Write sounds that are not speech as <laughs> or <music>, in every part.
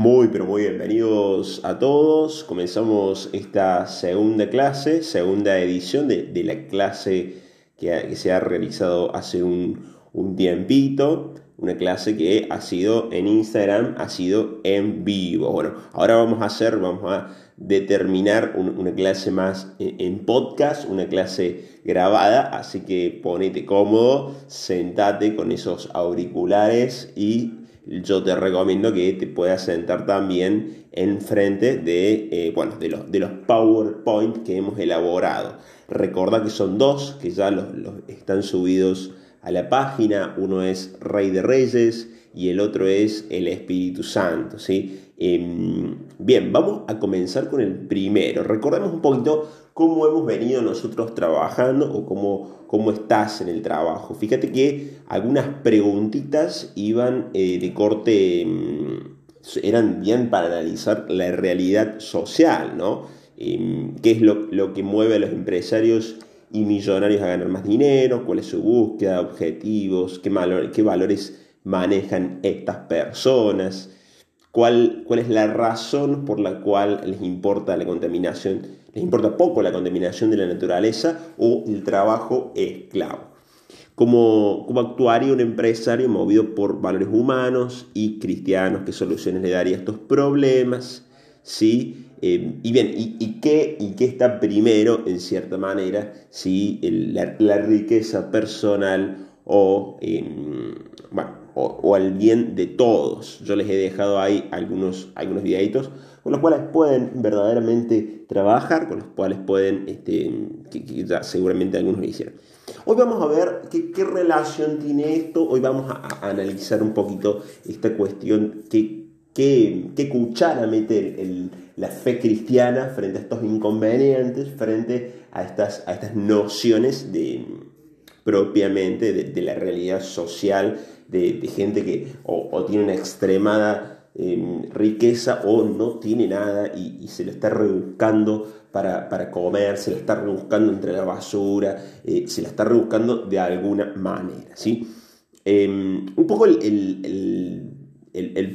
Muy, pero muy bienvenidos a todos. Comenzamos esta segunda clase, segunda edición de, la clase que, se ha realizado hace un, tiempito. Una clase que ha sido en Instagram, ha sido en vivo. Bueno, ahora vamos a hacer, vamos a determinar una clase más en podcast, una clase grabada, así que ponete cómodo, sentate con esos auriculares y yo te recomiendo que te puedas sentar también enfrente de, eh, bueno, de, los, de los PowerPoint que hemos elaborado. Recuerda que son dos, que ya los, están subidos a la página. Uno es Rey de Reyes y el otro es el Espíritu Santo. ¿sí? Em, bien, vamos a comenzar con el primero. Recordemos un poquito cómo hemos venido nosotros trabajando o cómo, cómo estás en el trabajo. Fíjate que algunas preguntitas iban eh, de corte, mm, eran bien para analizar la realidad social, ¿no? Em, ¿Qué es lo, que mueve a los empresarios y millonarios a ganar más dinero? ¿Cuál es su búsqueda? ¿Objetivos? ¿Qué, qué valores manejan estas personas? ¿Cuál, ¿Cuál es la razón por la cual les importa la contaminación? Les importa poco la contaminación de la naturaleza o el trabajo esclavo. ¿Cómo, actuaría un empresario movido por valores humanos y cristianos? ¿Qué soluciones le daría a estos problemas? ¿Sí? Eh, y bien, ¿y, qué, ¿y, qué, está primero, en cierta manera, si la, riqueza personal o, em, bueno, o, al bien de todos? Yo les he dejado ahí algunos, algunos videitos con los cuales pueden verdaderamente trabajar, con los cuales pueden, este, que, seguramente algunos lo hicieron. Hoy vamos a ver qué, relación tiene esto, hoy vamos a, analizar un poquito esta cuestión, qué, qué, cuchara mete la fe cristiana frente a estos inconvenientes, frente a estas, a estas nociones de, propiamente de, la realidad social de, gente que o tiene una extremada riqueza o no tiene nada y, se lo está rebuscando para, comer, se lo está rebuscando entre la basura, eh, se la está rebuscando de alguna manera. ¿sí? Em, un poco el,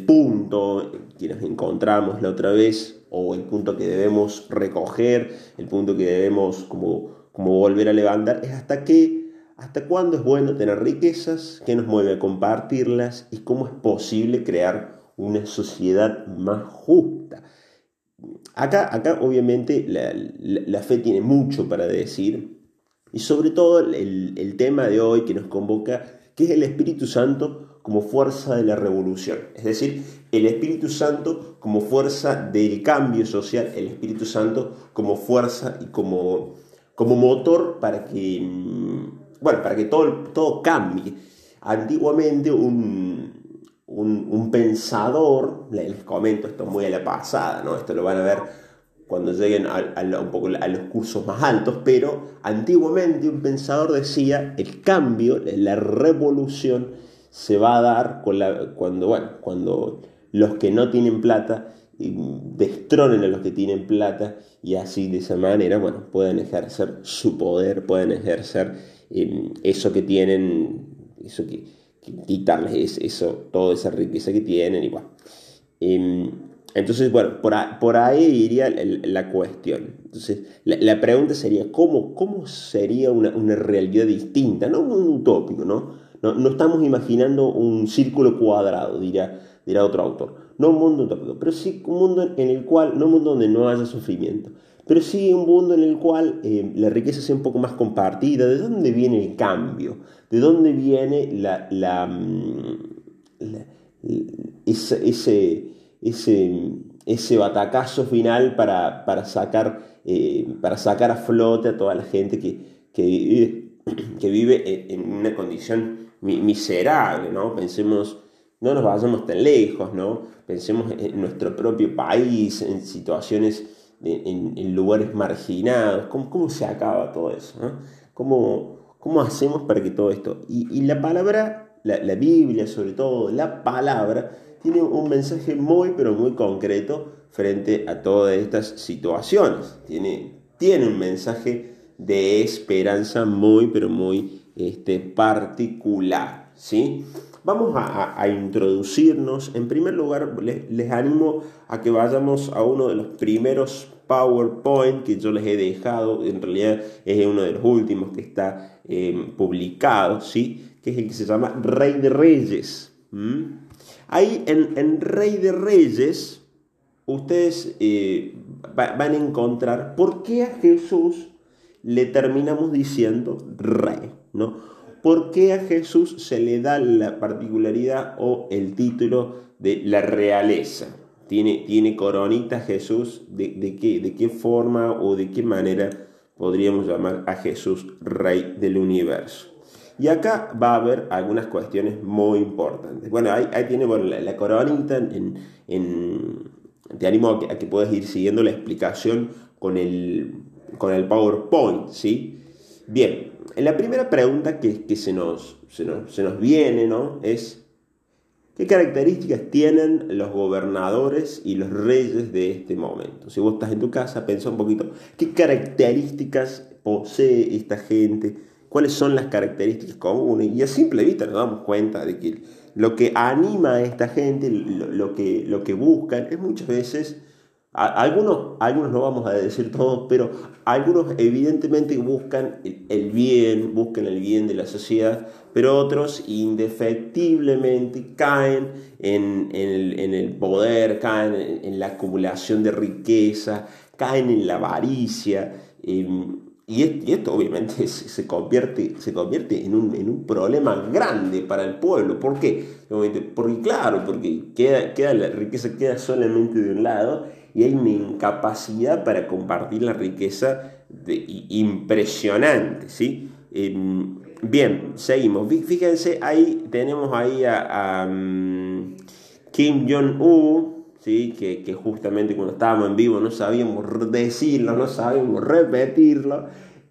punto que nos encontramos la otra vez o el punto que debemos recoger, el punto que debemos como, como volver a levantar es hasta qué ¿Hasta cuándo es bueno tener riquezas? ¿Qué nos mueve a compartirlas? ¿Y cómo es posible crear una sociedad más justa. Acá, acá obviamente la, fe tiene mucho para decir y sobre todo el, tema de hoy que nos convoca, que es el Espíritu Santo como fuerza de la revolución. Es decir, el Espíritu Santo como fuerza del cambio social, el Espíritu Santo como fuerza y como, como motor para que, mm, bueno, para que todo, todo cambie. Antiguamente un, un, pensador, les comento esto muy a la pasada, ¿no? esto lo van a ver cuando lleguen a, un poco a los cursos más altos, pero antiguamente un pensador decía, el cambio, la revolución se va a dar cuando, bueno, cuando los que no tienen plata destronen a los que tienen plata y así de esa manera, bueno, puedan ejercer su poder, pueden ejercer eh, eso que tienen, eso que, quitarles eso, toda esa riqueza que tienen y em, entonces, bueno, por, ahí iría la, cuestión. Entonces, la, pregunta sería, ¿cómo, cómo sería una, realidad distinta? No un utópico, ¿no? ¿no? estamos imaginando un círculo cuadrado, dirá, dirá otro autor. No un mundo utópico, pero sí un mundo en el cual, no un mundo donde no haya sufrimiento, pero sí un mundo en el cual eh, la riqueza sea un poco más compartida. ¿De dónde viene el cambio? ¿De dónde viene la, mm, ese, ese, ese, batacazo final para, para sacar, eh, para sacar a flote a toda la gente que, que, <clears throat> que vive en una condición miserable? ¿no? Pensemos, no nos vayamos tan lejos, ¿no? pensemos en nuestro propio país, en situaciones en, lugares marginados, ¿Cómo, ¿Cómo, se acaba todo eso? ¿Cómo, ¿Cómo, hacemos para que todo esto? Y, la palabra, la, Biblia sobre todo, la palabra, tiene un mensaje muy, pero muy concreto frente a todas estas situaciones. Tiene, tiene un mensaje de esperanza muy, pero muy este, particular. ¿sí? Vamos a, introducirnos. En primer lugar, les, animo a que vayamos a uno de los primeros PowerPoint que yo les he dejado. En realidad es uno de los últimos que está eh, publicado, ¿sí? Que es el que se llama Rey de Reyes. Ahí en, Rey de Reyes, ustedes eh, van a encontrar por qué a Jesús le terminamos diciendo rey, ¿no? ¿Por qué a Jesús se le da la particularidad o el título de la realeza? ¿Tiene, tiene coronita Jesús? ¿De, qué, ¿De qué forma o de qué manera podríamos llamar a Jesús rey del universo? Y acá va a haber algunas cuestiones muy importantes. Bueno, ahí, tiene la, coronita. Te animo a que, a que puedas ir siguiendo la explicación con el, con el PowerPoint, ¿sí? Bien, la primera pregunta que, se, nos, se, nos, viene, ¿no? Es, ¿qué características tienen los gobernadores y los reyes de este momento? Si vos estás en tu casa, piensa un poquito, ¿qué características posee esta gente? ¿Cuáles son las características comunes? Y a simple vista nos damos cuenta de que lo que anima a esta gente, lo, que, lo que buscan, es muchas veces algunos, algunos no vamos a decir todos, pero algunos evidentemente buscan el bien, buscan el bien de la sociedad, pero otros indefectiblemente caen en, el, poder, caen en, la acumulación de riqueza, caen en la avaricia. Em, y, esto obviamente <laughs> se, convierte, se convierte en, un, en, un, problema grande para el pueblo. ¿Por qué? Porque claro, porque queda, queda la riqueza queda solamente de un lado y hay una incapacidad para compartir la riqueza impresionante, ¿sí? Em, bien, seguimos. Fíjense, ahí tenemos ahí a, mm, Kim Jong-un, ¿sí? Que, justamente cuando estábamos en vivo no sabíamos decirlo, no sabíamos repetirlo,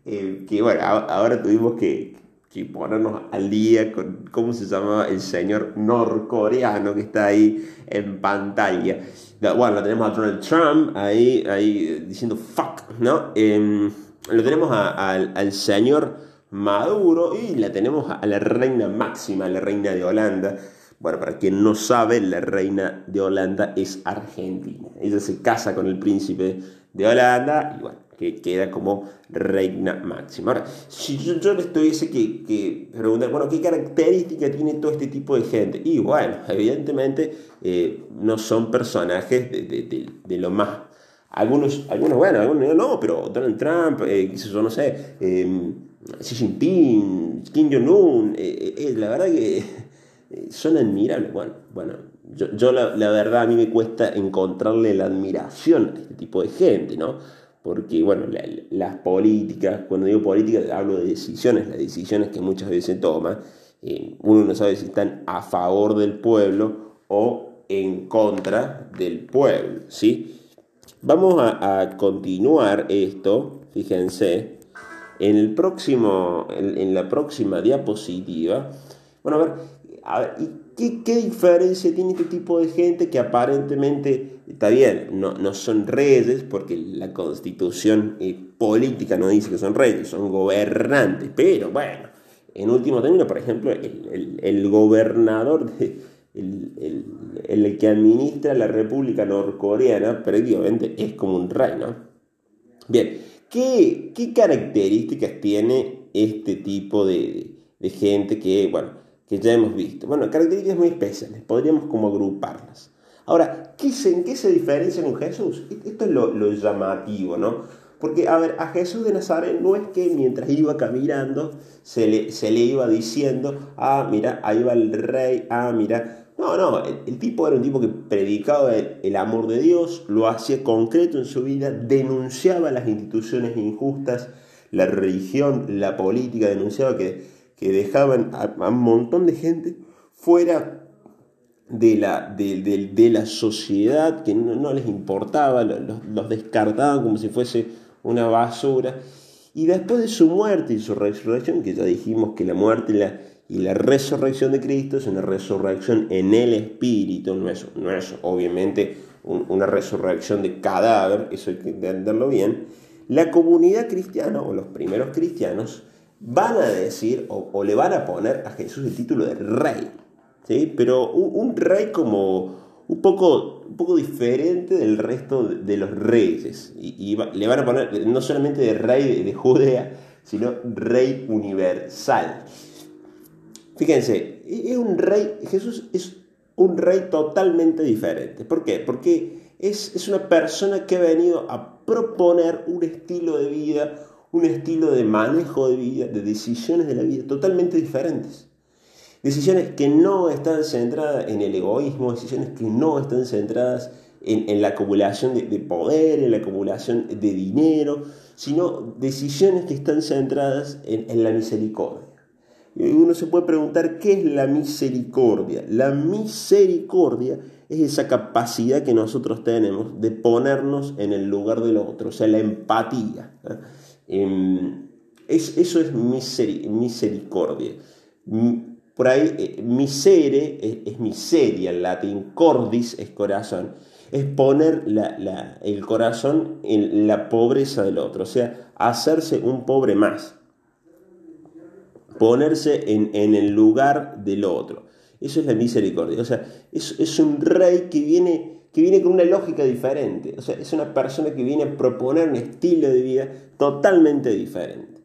eh, que bueno, ahora tuvimos que, que ponernos al día con cómo se llamaba el señor norcoreano que está ahí en pantalla. Bueno, lo tenemos a Donald Trump ahí, ahí diciendo fuck, ¿no? Em, lo tenemos al señor Maduro y la tenemos a la reina máxima, la reina de Holanda. Bueno, para quien no sabe, la reina de Holanda es argentina. Ella se casa con el príncipe de Holanda y bueno, que queda como reina máxima. Ahora, si yo, yo les tuviese que, que, preguntar, bueno, ¿qué característica tiene todo este tipo de gente? Y bueno, evidentemente eh, no son personajes de, de, de, lo más... Algunos, algunos, bueno, algunos no, pero Donald Trump, eh, yo no sé, eh, Xi Jinping, Kim Jong-un, eh, eh, la verdad que son admirables. Bueno, bueno yo, la, verdad a mí me cuesta encontrarle la admiración a este tipo de gente, ¿no? Porque bueno, las políticas, cuando digo políticas hablo de decisiones, las decisiones que muchas veces se toman, eh, uno no sabe si están a favor del pueblo o en contra del pueblo, ¿sí? Vamos a, continuar esto, fíjense, en, el próximo, en, la próxima diapositiva, bueno, a ver, a ver ¿qué, ¿qué, diferencia tiene este tipo de gente que aparentemente está bien, no, no son reyes, porque la constitución eh, política no dice que son reyes, son gobernantes, pero bueno, en último término, por ejemplo, el, el, gobernador, el, el, que administra la República Norcoreana, prácticamente es como un rey, ¿no? Bien, ¿qué, qué características tiene este tipo de, de gente que, bueno, que ya hemos visto? Bueno, características muy especiales, podríamos como agruparlas. Ahora, ¿qué se, ¿en qué se diferencia con Jesús? E-, esto es lo, llamativo, ¿no? Porque, a ver, a Jesús de Nazaret no es que mientras iba caminando se le, se le iba diciendo, ah, mira, ahí va el rey, ah, mira. No, no, el, tipo era un tipo que predicaba el, amor de Dios, lo hacía concreto en su vida, denunciaba las instituciones injustas, la religión, la política, denunciaba que, que dejaban a, a un montón de gente fuera de la, de, la sociedad que no, les importaba, los, descartaban como si fuese una basura. Y después de su muerte y su resurrección, que ya dijimos que la muerte y la, y la resurrección de Cristo es una resurrección en el espíritu, no es, no es obviamente una resurrección de cadáver, eso hay que entenderlo bien. La comunidad cristiana o los primeros cristianos van a decir o, le van a poner a Jesús el título de rey, ¿sí? pero un, rey como un poco, un poco diferente del resto de, los reyes. Y, le van a poner no solamente de rey de, Judea, sino rey universal. Fíjense, es un rey, Jesús es un rey totalmente diferente. ¿Por qué? Porque es, es una persona que ha venido a proponer un estilo de vida, un estilo de manejo de vida, de decisiones de la vida totalmente diferentes. Decisiones que no están centradas en el egoísmo, decisiones que no están centradas en, la acumulación de, poder, en la acumulación de dinero, sino decisiones que están centradas en, la misericordia. Y uno se puede preguntar, ¿qué es la misericordia? La misericordia es esa capacidad que nosotros tenemos de ponernos en el lugar del otro, o sea, la empatía. Em, es, eso es misericordia. Por ahí, eh, misere es, miseria, en latín, cordis es corazón. Es poner el corazón en la pobreza del otro, o sea, hacerse un pobre más. Ponerse en, el lugar del otro. Eso es la misericordia. O sea, es, es un rey que viene que viene con una lógica diferente. O sea, es una persona que viene a proponer un estilo de vida totalmente diferente.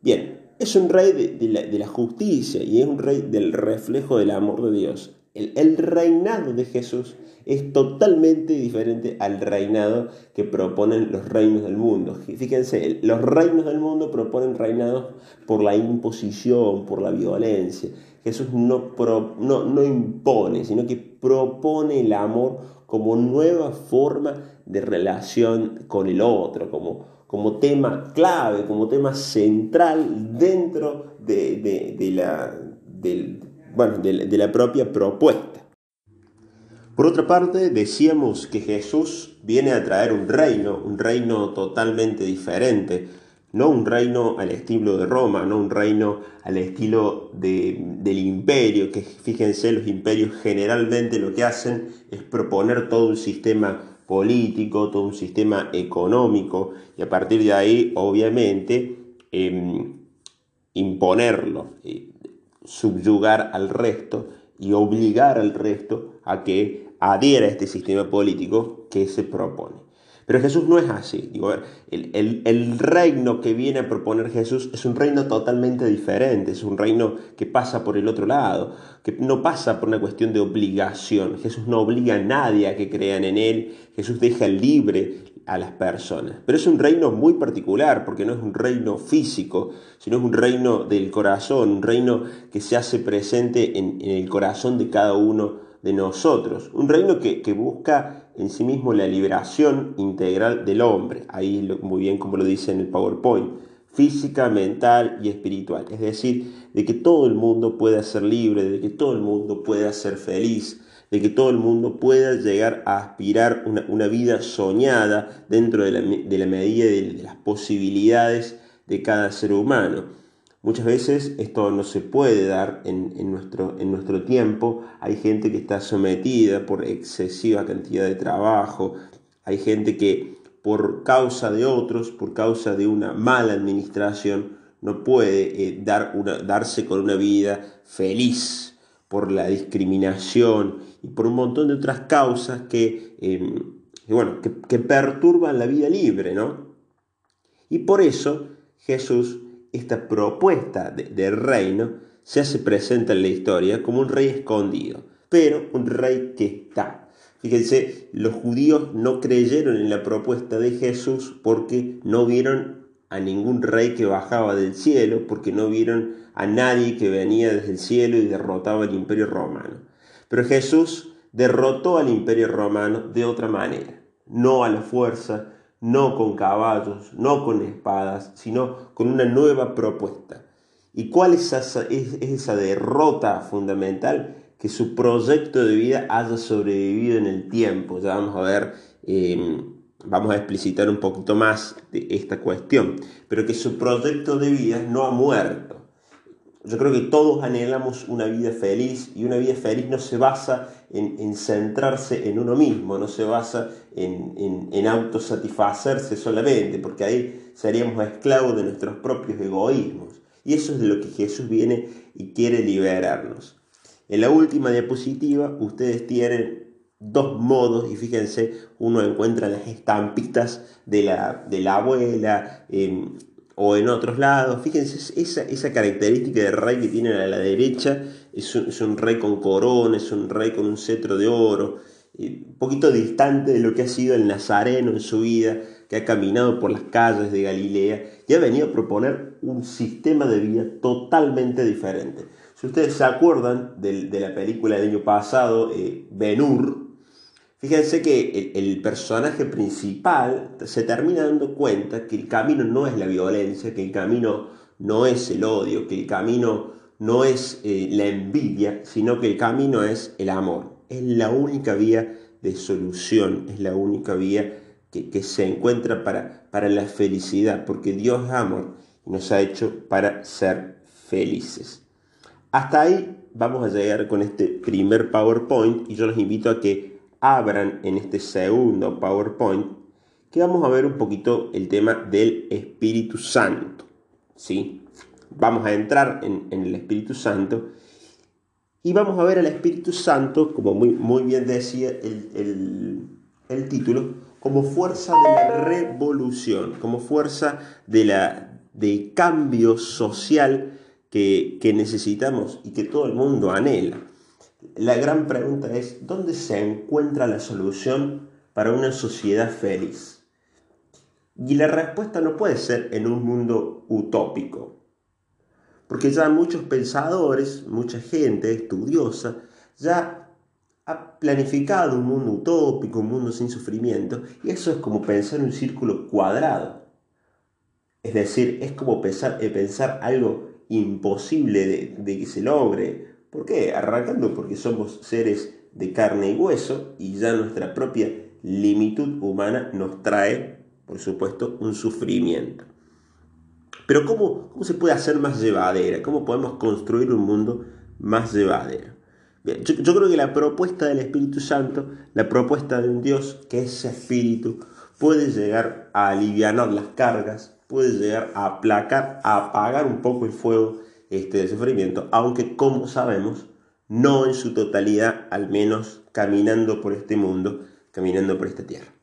Bien, es un rey de, la, justicia y es un rey del reflejo del amor de Dios. El, reinado de Jesús es totalmente diferente al reinado que proponen los reinos del mundo. Fíjense, los reinos del mundo proponen reinados por la imposición, por la violencia. Jesús no, no, no impone, sino que propone el amor como nueva forma de relación con el otro, como, como tema clave, como tema central dentro de, la, de la propia propuesta. Por otra parte, decíamos que Jesús viene a traer un reino, un reino totalmente diferente, no un reino al estilo de Roma, no un reino al estilo del imperio, que fíjense, los imperios generalmente lo que hacen es proponer todo un sistema político, todo un sistema económico, y a partir de ahí, obviamente, em, imponerlo, eh, subyugar al resto y obligar al resto a que adhiera a este sistema político que se propone. Pero Jesús no es así. El, reino que viene a proponer Jesús es un reino totalmente diferente, es un reino que pasa por el otro lado, que no pasa por una cuestión de obligación. Jesús no obliga a nadie a que crean en Él, Jesús deja libre a las personas. Pero es un reino muy particular, porque no es un reino físico, sino es un reino del corazón, un reino que se hace presente en, el corazón de cada uno de nosotros. Un reino que busca en sí mismo la liberación integral del hombre, ahí muy bien como lo dice en el PowerPoint, física, mental y espiritual. Es decir, de que todo el mundo pueda ser libre, de que todo el mundo pueda ser feliz, de que todo el mundo pueda llegar a aspirar una, una vida soñada dentro de la, de la medida de las posibilidades de cada ser humano. Muchas veces esto no se puede dar en, nuestro, en nuestro tiempo. Hay gente que está sometida por excesiva cantidad de trabajo. Hay gente que por causa de otros, por causa de una mala administración, no puede eh, dar una, darse con una vida feliz por la discriminación y por un montón de otras causas que, em, bueno, que, que perturban la vida libre, ¿no? Y por eso Jesús esta propuesta de, reino se hace presente en la historia como un rey escondido, pero un rey que está. Fíjense, los judíos no creyeron en la propuesta de Jesús porque no vieron a ningún rey que bajaba del cielo, porque no vieron a nadie que venía desde el cielo y derrotaba al imperio romano. Pero Jesús derrotó al imperio romano de otra manera, no a la fuerza, no con caballos, no con espadas, sino con una nueva propuesta. ¿Y cuál es esa, derrota fundamental? Que su proyecto de vida haya sobrevivido en el tiempo. Ya vamos a ver, em, vamos a explicitar un poquito más de esta cuestión. Pero que su proyecto de vida no ha muerto. Yo creo que todos anhelamos una vida feliz y una vida feliz no se basa en, centrarse en uno mismo, no se basa en, en, autosatisfacerse solamente, porque ahí seríamos esclavos de nuestros propios egoísmos. Y eso es de lo que Jesús viene y quiere liberarnos. En la última diapositiva ustedes tienen dos modos y fíjense, uno encuentra las estampitas de la, de la abuela em, o en otros lados. Fíjense, esa, esa característica de rey que tienen a la derecha es un, rey con corona, es un rey con un cetro de oro, un poquito distante de lo que ha sido el nazareno en su vida, que ha caminado por las calles de Galilea y ha venido a proponer un sistema de vida totalmente diferente. Si ustedes se acuerdan de, la película del año pasado, eh, Ben Hur, fíjense que el, personaje principal se termina dando cuenta que el camino no es la violencia, que el camino no es el odio, que el camino no es eh, la envidia, sino que el camino es el amor. Es la única vía de solución, es la única vía que, que se encuentra para, para la felicidad, porque Dios es amor y nos ha hecho para ser felices. Hasta ahí vamos a llegar con este primer PowerPoint y yo los invito a que abran en este segundo PowerPoint que vamos a ver un poquito el tema del Espíritu Santo. ¿sí? Vamos a entrar en, el Espíritu Santo y vamos a ver al Espíritu Santo, como muy, muy bien decía el, el título, como fuerza de la revolución, como fuerza de, la, cambio social que, necesitamos y que todo el mundo anhela. La gran pregunta es, ¿dónde se encuentra la solución para una sociedad feliz? Y la respuesta no puede ser en un mundo utópico, porque ya muchos pensadores, mucha gente estudiosa, ya ha planificado un mundo utópico, un mundo sin sufrimiento, y eso es como pensar en un círculo cuadrado. Es decir, es como pensar, eh, pensar algo imposible de, que se logre. ¿Por qué? Arrancando porque somos seres de carne y hueso y ya nuestra propia limitud humana nos trae, por supuesto, un sufrimiento. Pero ¿cómo, cómo se puede hacer más llevadera? ¿Cómo podemos construir un mundo más llevadero? yo, yo, creo que la propuesta del Espíritu Santo, la propuesta de un Dios que es espíritu, puede llegar a aliviar las cargas, puede llegar a aplacar, a apagar un poco el fuego este, de sufrimiento, aunque como sabemos, no en su totalidad, al menos caminando por este mundo, caminando por esta tierra.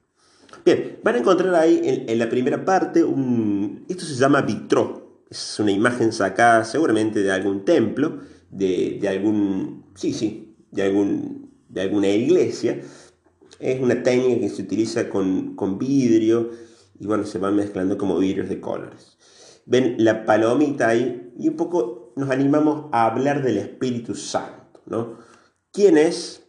Bien, van a encontrar ahí en, la primera parte, un, esto se llama vitró, es una imagen sacada seguramente de algún templo, de, de algún, sí, sí, de, algún, de alguna iglesia. Es una técnica que se utiliza con, con vidrio, y bueno, se van mezclando como vidrios de colores. Ven la palomita ahí y un poco nos animamos a hablar del Espíritu Santo, ¿no? ¿Quién es?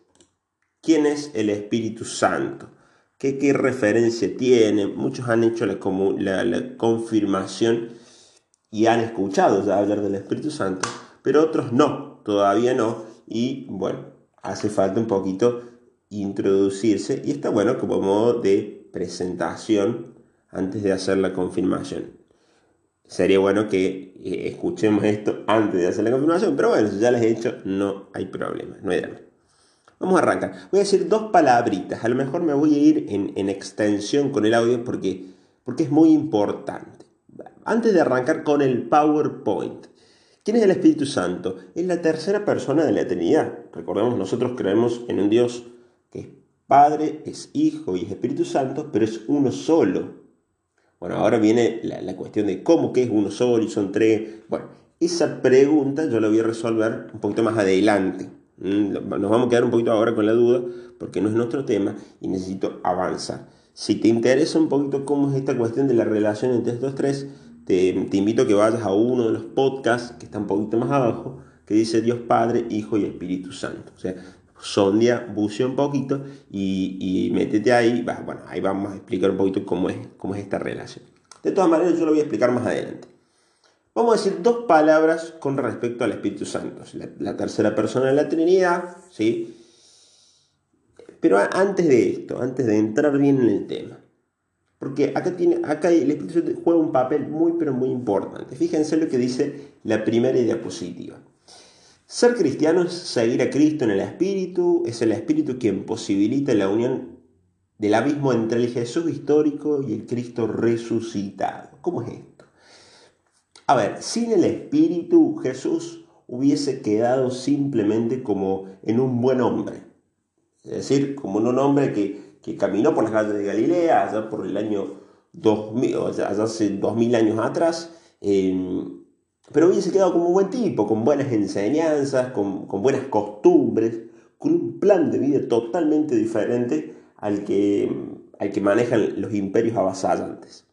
¿Quién es el Espíritu Santo? ¿Qué, referencia tiene? Muchos han hecho la, confirmación y han escuchado ya hablar del Espíritu Santo, pero otros no, todavía no. Y bueno, hace falta un poquito introducirse y está bueno como modo de presentación antes de hacer la confirmación. Sería bueno que eh, escuchemos esto antes de hacer la confirmación, pero bueno, si ya les he dicho, no hay problema, no hay drama. Vamos a arrancar. Voy a decir dos palabritas. A lo mejor me voy a ir en, extensión con el audio porque, porque es muy importante. Antes de arrancar con el PowerPoint. ¿Quién es el Espíritu Santo? Es la tercera persona de la Trinidad. Recordemos, nosotros creemos en un Dios que es Padre, es Hijo y es Espíritu Santo, pero es uno solo. Bueno, ahora viene la, cuestión de cómo que es uno solo y son tres. Bueno, esa pregunta yo la voy a resolver un poquito más adelante. Mm, nos vamos a quedar un poquito ahora con la duda porque no es nuestro tema y necesito avanzar. Si te interesa un poquito cómo es esta cuestión de la relación entre estos tres, te, te invito a que vayas a uno de los podcasts que está un poquito más abajo, que dice Dios Padre, Hijo y Espíritu Santo. O sea, sondia, bucea un poquito y, y métete ahí. Bueno, ahí vamos a explicar un poquito cómo es, cómo es esta relación. De todas maneras, yo lo voy a explicar más adelante. Vamos a decir dos palabras con respecto al Espíritu Santo. La, tercera persona de la Trinidad, ¿sí? Pero antes de esto, antes de entrar bien en el tema, porque acá, tiene, acá el Espíritu Santo juega un papel muy, pero muy importante. Fíjense lo que dice la primera diapositiva. Ser cristiano es seguir a Cristo en el Espíritu, es el Espíritu quien posibilita la unión del abismo entre el Jesús histórico y el Cristo resucitado. ¿Cómo es esto? A ver, sin el Espíritu Jesús hubiese quedado simplemente como en un buen hombre. Es decir, como en un hombre que, que caminó por las calles de Galilea allá por el año 2000, o sea, hace 2000 años atrás, eh, pero hubiese quedado como un buen tipo, con buenas enseñanzas, con, con buenas costumbres, con un plan de vida totalmente diferente al que, al que manejan los imperios avasallantes.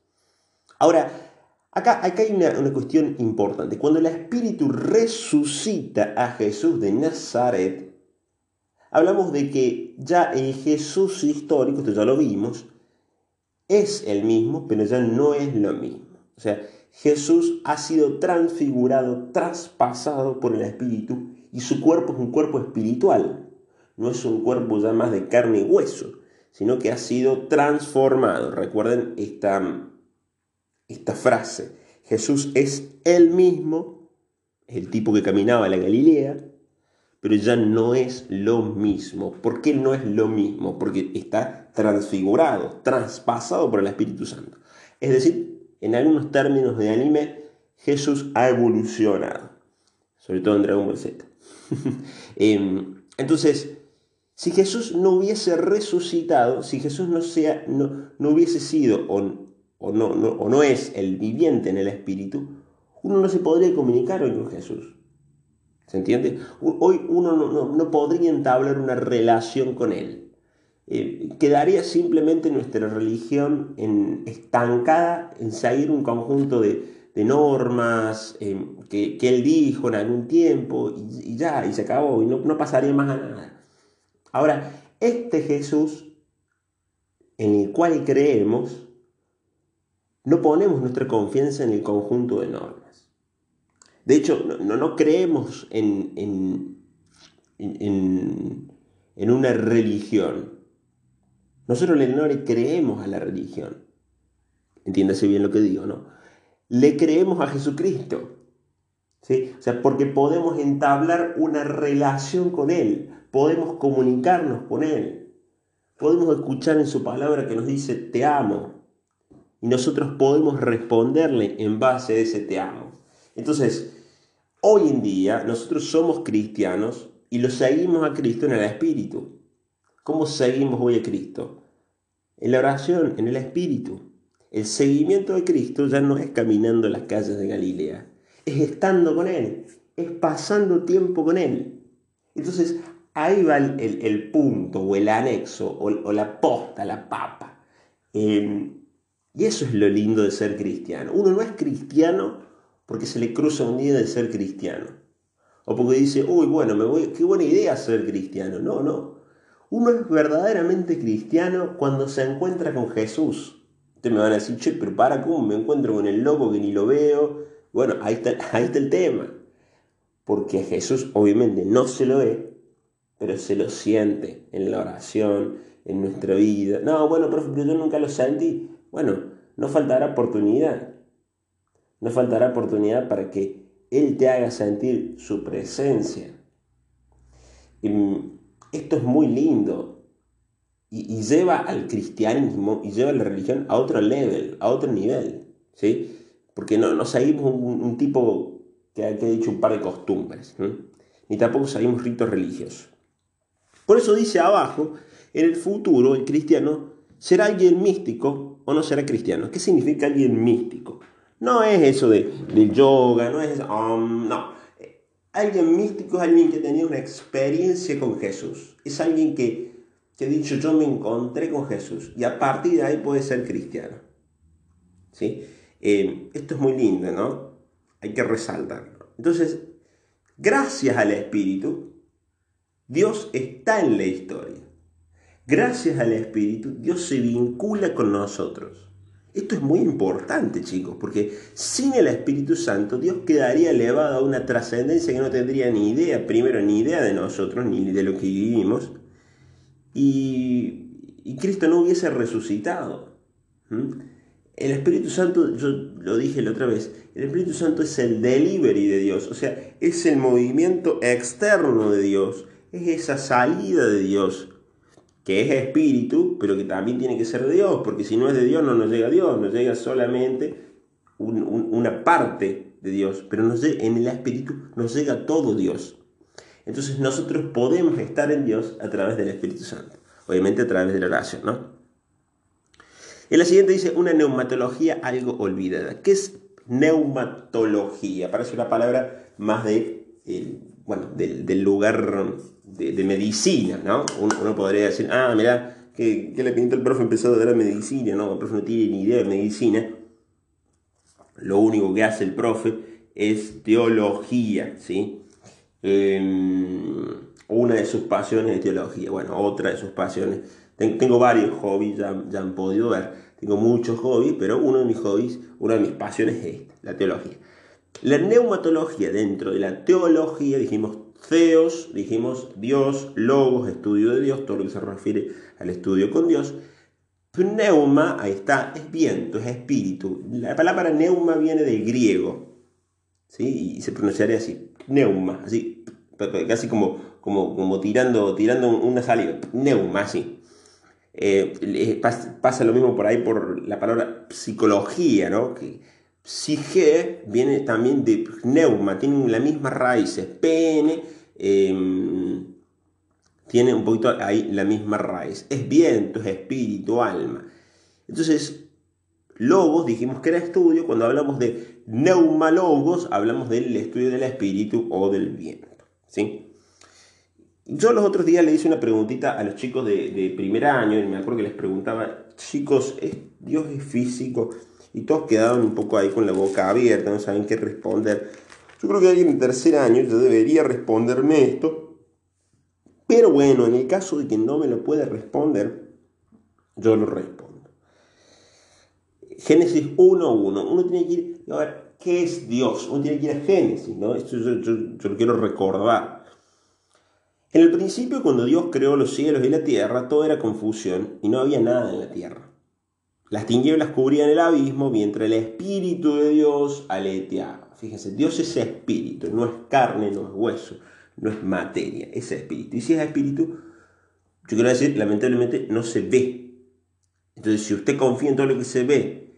Ahora, acá, acá hay una, una, cuestión importante. Cuando el Espíritu resucita a Jesús de Nazaret, hablamos de que ya el Jesús histórico, esto ya lo vimos, es el mismo, pero ya no es lo mismo. O sea, Jesús ha sido transfigurado, traspasado por el Espíritu y su cuerpo es un cuerpo espiritual. No es un cuerpo ya más de carne y hueso, sino que ha sido transformado. Recuerden esta, esta frase. Jesús es el mismo, el tipo que caminaba en la Galilea, pero ya no es lo mismo. ¿Por qué no es lo mismo? Porque está transfigurado, traspasado por el Espíritu Santo. Es decir, en algunos términos de anime, Jesús ha evolucionado, sobre todo en Dragon Ball Z. <laughs> Em, entonces, si Jesús no hubiese resucitado, si Jesús no, sea, no, no hubiese sido o, o, no, no, o no es el viviente en el Espíritu, uno no se podría comunicar hoy con Jesús. ¿Se entiende? Hoy uno no, no, podría entablar una relación con Él. Eh, quedaría simplemente nuestra religión estancada en seguir un conjunto de, de normas eh, que, que, Él dijo en algún tiempo y, y ya, y se acabó, y no, no pasaría más a nada. Ahora, este Jesús en el cual creemos, no ponemos nuestra confianza en el conjunto de normas. De hecho, no, no creemos en, en, en, en, una religión. Nosotros no le creemos a la religión. Entiéndase bien lo que digo, ¿no? Le creemos a Jesucristo. ¿sí? O sea, porque podemos entablar una relación con Él, podemos comunicarnos con Él, podemos escuchar en su palabra que nos dice te amo. Y nosotros podemos responderle en base a ese te amo. Entonces, hoy en día nosotros somos cristianos y lo seguimos a Cristo en el Espíritu. ¿Cómo seguimos hoy a Cristo? En la oración, en el Espíritu. El seguimiento de Cristo ya no es caminando las calles de Galilea, es estando con Él, es pasando tiempo con Él. Entonces, ahí va el, punto o el anexo o, la posta, la papa. Em, y eso es lo lindo de ser cristiano. Uno no es cristiano porque se le cruza un día de ser cristiano. O porque dice, uy, bueno, me voy, qué buena idea ser cristiano. No, no. Uno es verdaderamente cristiano cuando se encuentra con Jesús. Ustedes me van a decir, che, pero para, ¿cómo me encuentro con el loco que ni lo veo? Bueno, ahí está, <laughs> ahí está el tema. Porque Jesús obviamente no se lo ve, pero se lo siente en la oración, en nuestra vida. No, bueno, pero yo nunca lo sentí. Bueno, no faltará oportunidad. No faltará oportunidad para que Él te haga sentir su presencia. Mm, esto es muy lindo y, lleva al cristianismo y lleva a la religión a otro level, a otro nivel. ¿sí? Porque no, no seguimos un, tipo que, ha dicho un par de costumbres, ni tampoco seguimos ritos religiosos. Por eso dice abajo, en el futuro el cristiano será alguien místico o no será cristiano. ¿Qué significa alguien místico? No es eso de, del yoga, no es eso, um, no. Alguien místico es alguien que tenido una experiencia con Jesús. Es alguien que, que ha dicho, yo me encontré con Jesús. Y a partir de ahí puede ser cristiano. ¿Sí? Eh, esto es muy lindo, ¿no? Hay que resaltarlo. Entonces, gracias al Espíritu, Dios está en la historia. Gracias al Espíritu, Dios se vincula con nosotros. Esto es muy importante, chicos, porque sin el Espíritu Santo Dios quedaría elevado a una trascendencia que no tendría ni idea, primero ni idea de nosotros, ni de lo que vivimos, y, Cristo no hubiese resucitado. El Espíritu Santo, yo lo dije la otra vez, el Espíritu Santo es el delivery de Dios, o sea, es el movimiento externo de Dios, es esa salida de Dios que es espíritu, pero que también tiene que ser de Dios, porque si no es de Dios no nos llega a Dios, nos llega solamente una parte de Dios, pero nos, en el Espíritu nos llega todo Dios. Entonces nosotros podemos estar en Dios a través del Espíritu Santo, obviamente a través de la oración, ¿no? En la siguiente dice una neumatología algo olvidada. ¿Qué es neumatología? Parece una palabra más de, bueno, del, lugar de, medicina, ¿no? Uno, podría decir, ah, mira, que, le pintó el profe empezó a dar medicina, ¿no? El profe no tiene ni idea de medicina. Lo único que hace el profe es teología, ¿sí? Em, una de sus pasiones es teología, bueno, otra de sus pasiones tengo varios hobbies, ya, ya han podido ver. Tengo muchos hobbies, pero uno de mis hobbies, una de mis pasiones es la teología. La neumatología dentro de la teología, dijimos Theos, dijimos Dios, Logos, estudio de Dios, todo lo que se refiere al estudio con Dios. Pneuma, ahí está, es viento, es espíritu. La palabra neuma viene del griego, ¿sí? Y se pronunciaría así, neuma, así, casi como, como, como tirando, tirando una saliva, neuma, así. Eh, pasa lo mismo por ahí por la palabra psicología, ¿no? Que psique viene también de pneuma, tienen la misma raíz, pene, em, tiene un poquito ahí la misma raíz. Es viento, es espíritu, alma. Entonces, logos, dijimos que era estudio, cuando hablamos de neumalogos, hablamos del estudio del espíritu o del viento, ¿sí? Yo los otros días le hice una preguntita a los chicos de, primer año y me acuerdo que les preguntaba, chicos, ¿es, ¿Dios es físico? Y todos quedaban un poco ahí con la boca abierta, no saben qué responder. Yo creo que alguien en tercer año ya debería responderme esto. Pero bueno, en el caso de que no me lo pueda responder, yo lo respondo. Génesis 1.1. Uno tiene que ir a ver qué es Dios. Uno tiene que ir a Génesis, ¿no? Esto yo, yo lo quiero recordar. En el principio, cuando Dios creó los cielos y la tierra, todo era confusión y no había nada en la tierra. Las tinieblas cubrían el abismo mientras el Espíritu de Dios aleteaba. Fíjense, Dios es espíritu, no es carne, no es hueso, no es materia, es espíritu. Y si es espíritu, yo quiero decir, lamentablemente no se ve. Entonces, si usted confía en todo lo que se ve,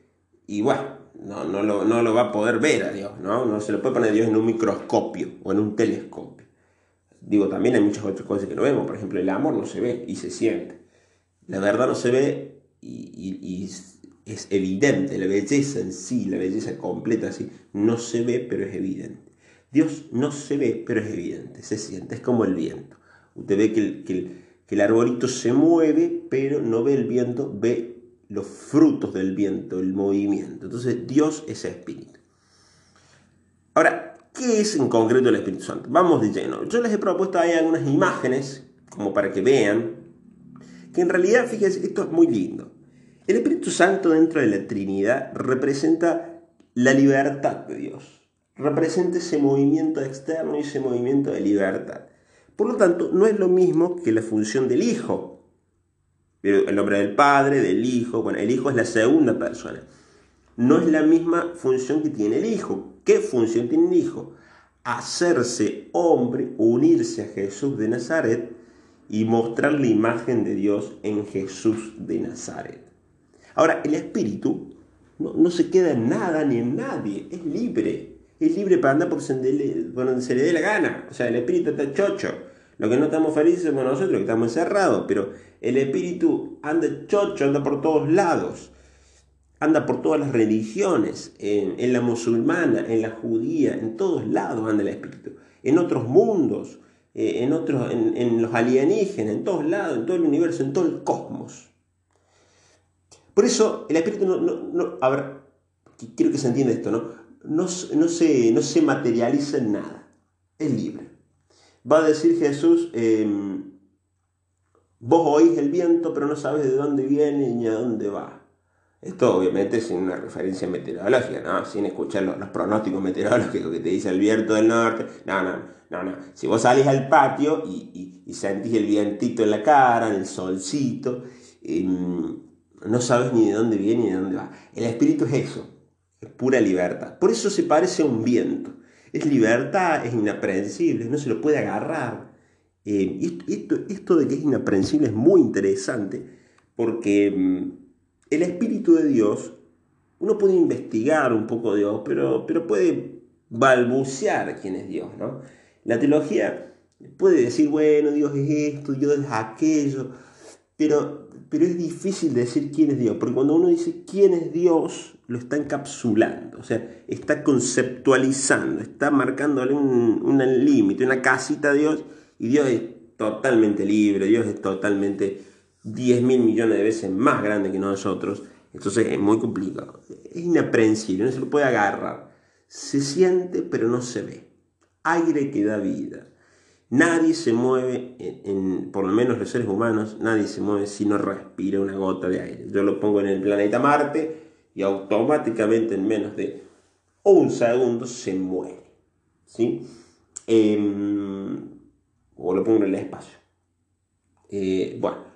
y bueno, no, no, lo, no lo va a poder ver a Dios, ¿no? No se lo puede poner a Dios en un microscopio o en un telescopio. Digo, también hay muchas otras cosas que no vemos. Por ejemplo, el amor no se ve y se siente. La verdad no se ve y, es evidente. La belleza en sí, la belleza completa así, no se ve, pero es evidente. Dios no se ve, pero es evidente, se siente, es como el viento. Usted ve que el, que que el arbolito se mueve, pero no ve el viento, ve los frutos del viento, el movimiento. Entonces Dios es espíritu. Ahora, ¿Qué es en concreto el Espíritu Santo? Vamos de lleno. Yo les he propuesto ahí algunas imágenes, como para que vean, que en realidad, fíjense, esto es muy lindo. El Espíritu Santo dentro de la Trinidad representa la libertad de Dios. Representa ese movimiento externo y ese movimiento de libertad. Por lo tanto, no es lo mismo que la función del Hijo. El nombre del Padre, del Hijo, bueno, el Hijo es la segunda persona. No es la misma función que tiene el Hijo. ¿Qué función tiene el Hijo? Hacerse hombre, unirse a Jesús de Nazaret y mostrar la imagen de Dios en Jesús de Nazaret. Ahora, el Espíritu no, se queda en nada ni en nadie, es libre. Es libre para andar por donde se le dé la gana. O sea, el Espíritu está chocho. Lo que no estamos felices somos nosotros, que estamos encerrados, pero el Espíritu anda chocho, anda por todos lados anda por todas las religiones, en, la musulmana, en la judía, en todos lados anda el espíritu, en otros mundos, eh, en, otros, en, los alienígenas, en todos lados, en todo el universo, en todo el cosmos. Por eso el espíritu no, a ver, quiero que se entienda esto, ¿no? No, no, se, no se materializa en nada, es libre. Va a decir Jesús, em, vos oís el viento, pero no sabes de dónde viene ni a dónde va. Esto obviamente sin una referencia meteorológica, ¿no? Sin escuchar los, pronósticos meteorológicos que te dice el viento del norte. No, no, no, no. Si vos salís al patio y, sentís el vientito en la cara, el solcito, em, no sabes ni de dónde viene ni de dónde va. El espíritu es eso, es pura libertad. Por eso se parece a un viento. Es libertad, es inaprensible, no se lo puede agarrar. Eh, esto, esto de que es inaprensible es muy interesante porque em, el Espíritu de Dios, uno puede investigar un poco Dios, pero, pero puede balbucear quién es Dios, ¿no? La teología puede decir, bueno, Dios es esto, Dios es aquello, pero, pero es difícil decir quién es Dios, porque cuando uno dice quién es Dios, lo está encapsulando, o sea, está conceptualizando, está marcándole un, límite, una casita a Dios, y Dios es totalmente libre, Dios es totalmente 10 mil millones de veces más grande que nosotros, entonces es muy complicado, es inaprensible, no se lo puede agarrar, se siente pero no se ve, aire que da vida. Nadie se mueve, por lo menos los seres humanos, nadie se mueve si no respira una gota de aire. Yo lo pongo en el planeta Marte y automáticamente en menos de un segundo se muere. ¿sí? Em, o lo pongo en el espacio. Eh, bueno,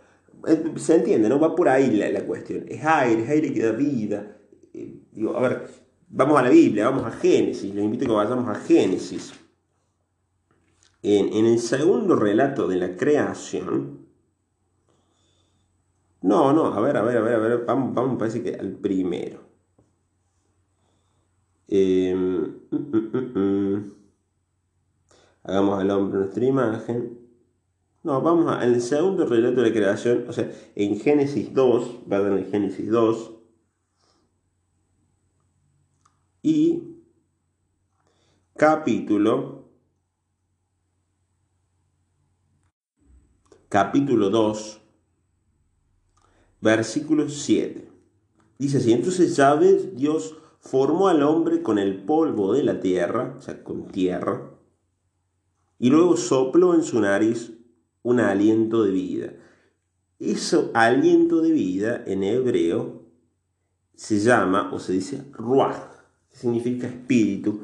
se entiende, ¿no? Va por ahí la, cuestión. Es aire, es aire que da vida. Eh, digo, a ver, vamos a la Biblia, vamos a Génesis. Les invito a que vayamos a Génesis. En, el segundo relato de la creación, no, no, a ver, a ver, a ver, a ver, vamos, vamos parece que al primero. Em, mm, mm, mm, Hagamos al hombre nuestra imagen. No, vamos al segundo relato de la creación, o sea, en Génesis 2, ¿verdad? En Génesis 2. Y capítulo capítulo 2, versículo 7. Dice así, entonces Yahvé Dios formó al hombre con el polvo de la tierra, o sea, con tierra, y luego sopló en su nariz un aliento de vida. Eso aliento de vida en hebreo se llama o se dice ruach, que significa espíritu,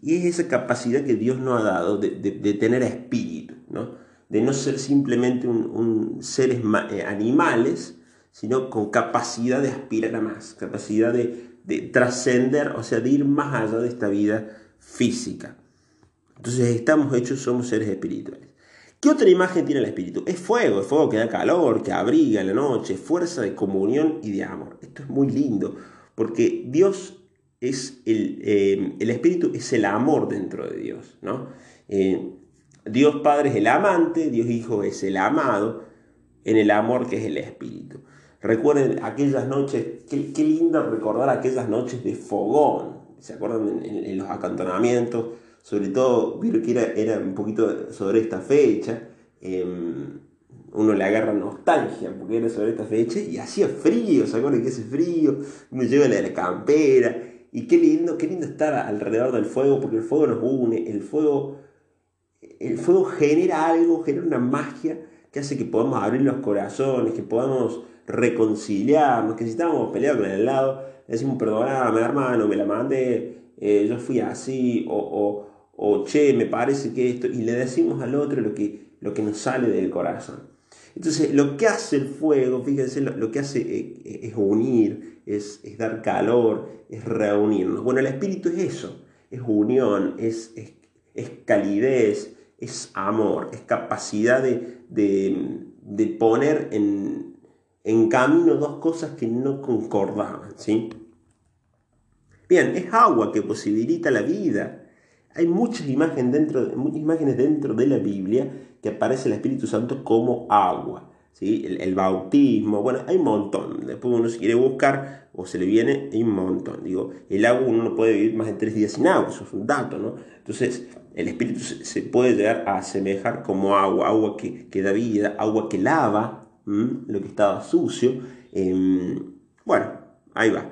y es esa capacidad que Dios nos ha dado de, de tener espíritu, ¿no? de no ser simplemente un, seres eh, animales, sino con capacidad de aspirar a más, capacidad de, trascender, o sea, de ir más allá de esta vida física. Entonces estamos hechos, somos seres espirituales. ¿Qué otra imagen tiene el espíritu? Es fuego, es fuego que da calor, que abriga en la noche, fuerza de comunión y de amor. Esto es muy lindo, porque Dios es el, eh, el espíritu es el amor dentro de Dios, ¿no? Eh, Dios Padre es el amante, Dios Hijo es el amado, en el amor que es el Espíritu. Recuerden aquellas noches, qué, lindo recordar aquellas noches de fogón, ¿se acuerdan en, los acantonamientos? Sobre todo, vieron que era, era un poquito sobre esta fecha, em, uno le agarra nostalgia porque era sobre esta fecha y hacía frío, ¿se acuerdan que hace frío? Uno lleva la la campera y qué lindo, qué lindo estar alrededor del fuego porque el fuego nos une, el fuego el fuego genera algo, genera una magia que hace que podamos abrir los corazones, que podamos reconciliarnos, que si estamos peleados con el lado, le decimos, perdóname hermano, me la mandé, eh, yo fui así, o, che, me parece que esto, y le decimos al otro lo que, lo que nos sale del corazón. Entonces, lo que hace el fuego, fíjense, lo, que hace eh, es, unir, es, dar calor, es reunirnos. Bueno, el espíritu es eso, es unión, es, es, es calidez, es amor, es capacidad de, poner en, camino dos cosas que no concordaban, ¿sí? Bien, es agua que posibilita la vida. Hay muchas imágenes dentro, muchas imágenes dentro de la Biblia que aparece el Espíritu Santo como agua. ¿sí? El, bautismo, bueno, hay un montón. Después uno si quiere buscar o se le viene, hay un montón. Digo, el agua uno no puede vivir más de tres días sin agua, eso es un dato, ¿no? Entonces, el espíritu se, puede llegar a asemejar como agua, agua que, que da vida, agua que lava lo que estaba sucio. Em, bueno, ahí va.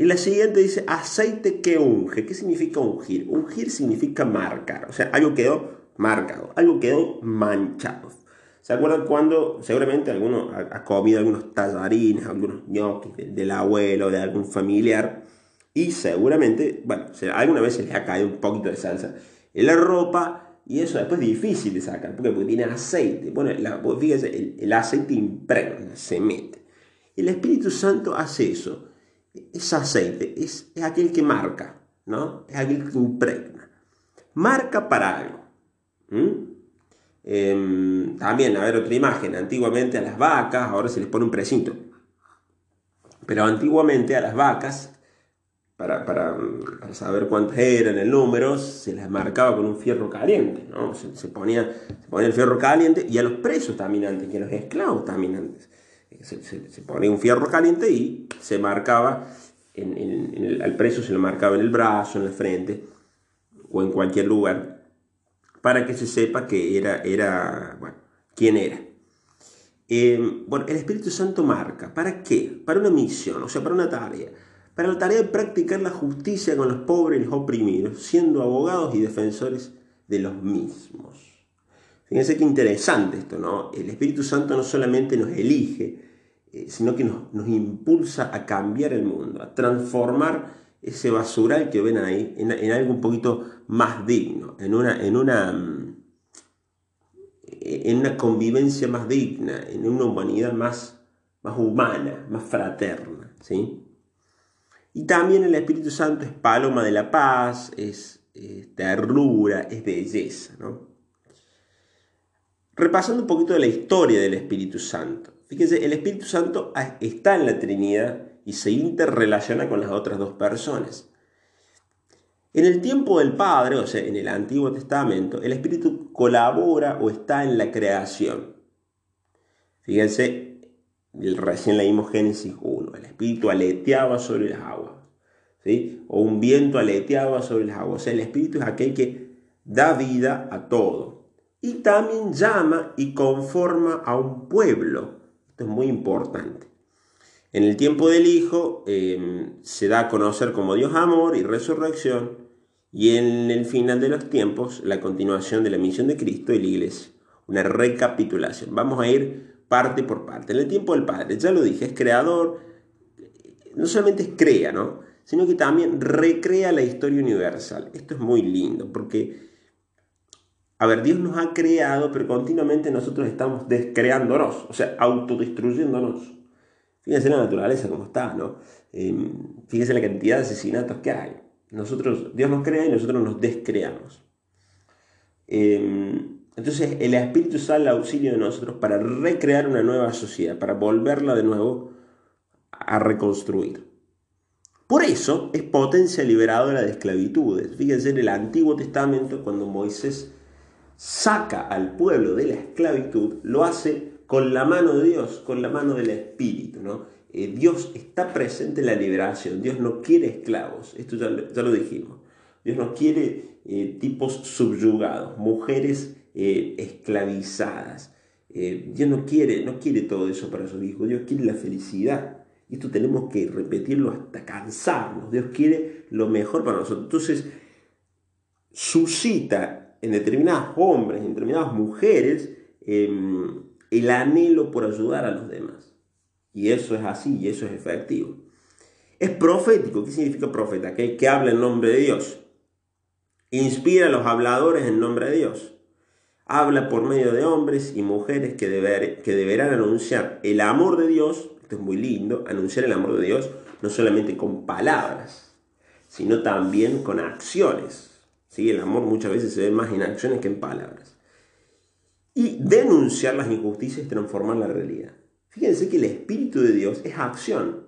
La siguiente dice aceite que unge. ¿Qué significa ungir? Ungir significa marcar. O sea, algo quedó marcado, algo quedó manchado. ¿Se acuerdan cuando seguramente alguno ha, comido algunos tallarines, algunos ñoquis del abuelo, de algún familiar? Y seguramente, bueno, alguna vez se les ha caído un poquito de salsa en la ropa y eso después es difícil de sacar. Porque tiene aceite. Bueno, fíjense, el, aceite impregna, se mete. El Espíritu Santo hace eso. Es aceite, es, aquel que marca, ¿no? Es aquel que impregna. Marca para algo. Em, también, a ver, otra imagen. Antiguamente a las vacas, ahora se les pone un precinto. Pero antiguamente a las vacas para, saber cuántas eran el número, se las marcaba con un fierro caliente, ¿no? Se, ponía, ponía el fierro caliente y a los presos también antes, y a los esclavos también antes. Se, ponía un fierro caliente y se marcaba, en, al preso se lo marcaba en el brazo, en la frente o en cualquier lugar, para que se sepa que era, era bueno, quién era. Eh, bueno, el Espíritu Santo marca, ¿para qué? Para una misión, o sea, para una tarea para la tarea de practicar la justicia con los pobres y los oprimidos, siendo abogados y defensores de los mismos. Fíjense qué interesante esto, ¿no? El Espíritu Santo no solamente nos elige, eh, sino que nos, impulsa a cambiar el mundo, a transformar ese basural que ven ahí en, algo un poquito más digno, en una, en una, mm, en una convivencia más digna, en una humanidad más, más humana, más fraterna, ¿sí? Y también el Espíritu Santo es paloma de la paz, es, ternura, es belleza. ¿no? Repasando un poquito de la historia del Espíritu Santo. Fíjense, el Espíritu Santo está en la Trinidad y se interrelaciona con las otras dos personas. En el tiempo del Padre, o sea, en el Antiguo Testamento, el Espíritu colabora o está en la creación. Fíjense, Recién leímos Génesis 1. El espíritu aleteaba sobre las aguas. ¿sí? O un viento aleteaba sobre las aguas. O sea, el espíritu es aquel que da vida a todo. Y también llama y conforma a un pueblo. Esto es muy importante. En el tiempo del Hijo em, se da a conocer como Dios amor y resurrección. Y en el final de los tiempos, la continuación de la misión de Cristo y la iglesia. Una recapitulación. Vamos a ir parte por parte. En el tiempo del Padre, ya lo dije, es creador, no solamente crea, ¿no? sino que también recrea la historia universal. Esto es muy lindo, porque, a ver, Dios nos ha creado, pero continuamente nosotros estamos descreándonos, o sea, autodestruyéndonos. Fíjense la naturaleza como está, ¿no? Eh, fíjense la cantidad de asesinatos que hay. Nosotros, Dios nos crea y nosotros nos descreamos. Eh, entonces el Espíritu sale al auxilio de nosotros para recrear una nueva sociedad, para volverla de nuevo a reconstruir. Por eso es potencia liberadora de esclavitudes. Fíjense en el Antiguo Testamento cuando Moisés saca al pueblo de la esclavitud, lo hace con la mano de Dios, con la mano del Espíritu. ¿no? Eh, Dios está presente en la liberación, Dios no quiere esclavos, esto ya, lo dijimos. Dios no quiere eh, tipos subyugados, mujeres eh, esclavizadas. Dios no quiere, no quiere todo eso para sus hijos, Dios quiere la felicidad. Y esto tenemos que repetirlo hasta cansarnos. Dios quiere lo mejor para nosotros. Entonces, suscita en determinados hombres, en determinadas mujeres, em, el anhelo por ayudar a los demás. Y eso es así, y eso es efectivo. Es profético. ¿Qué significa profeta? Que, que habla en nombre de Dios. Inspira a los habladores en nombre de Dios habla por medio de hombres y mujeres que, deber, que deberán anunciar el amor de Dios, esto es muy lindo, anunciar el amor de Dios no solamente con palabras, sino también con acciones. ¿Sí? El amor muchas veces se ve más en acciones que en palabras. Y denunciar las injusticias y transformar la realidad. Fíjense que el Espíritu de Dios es acción,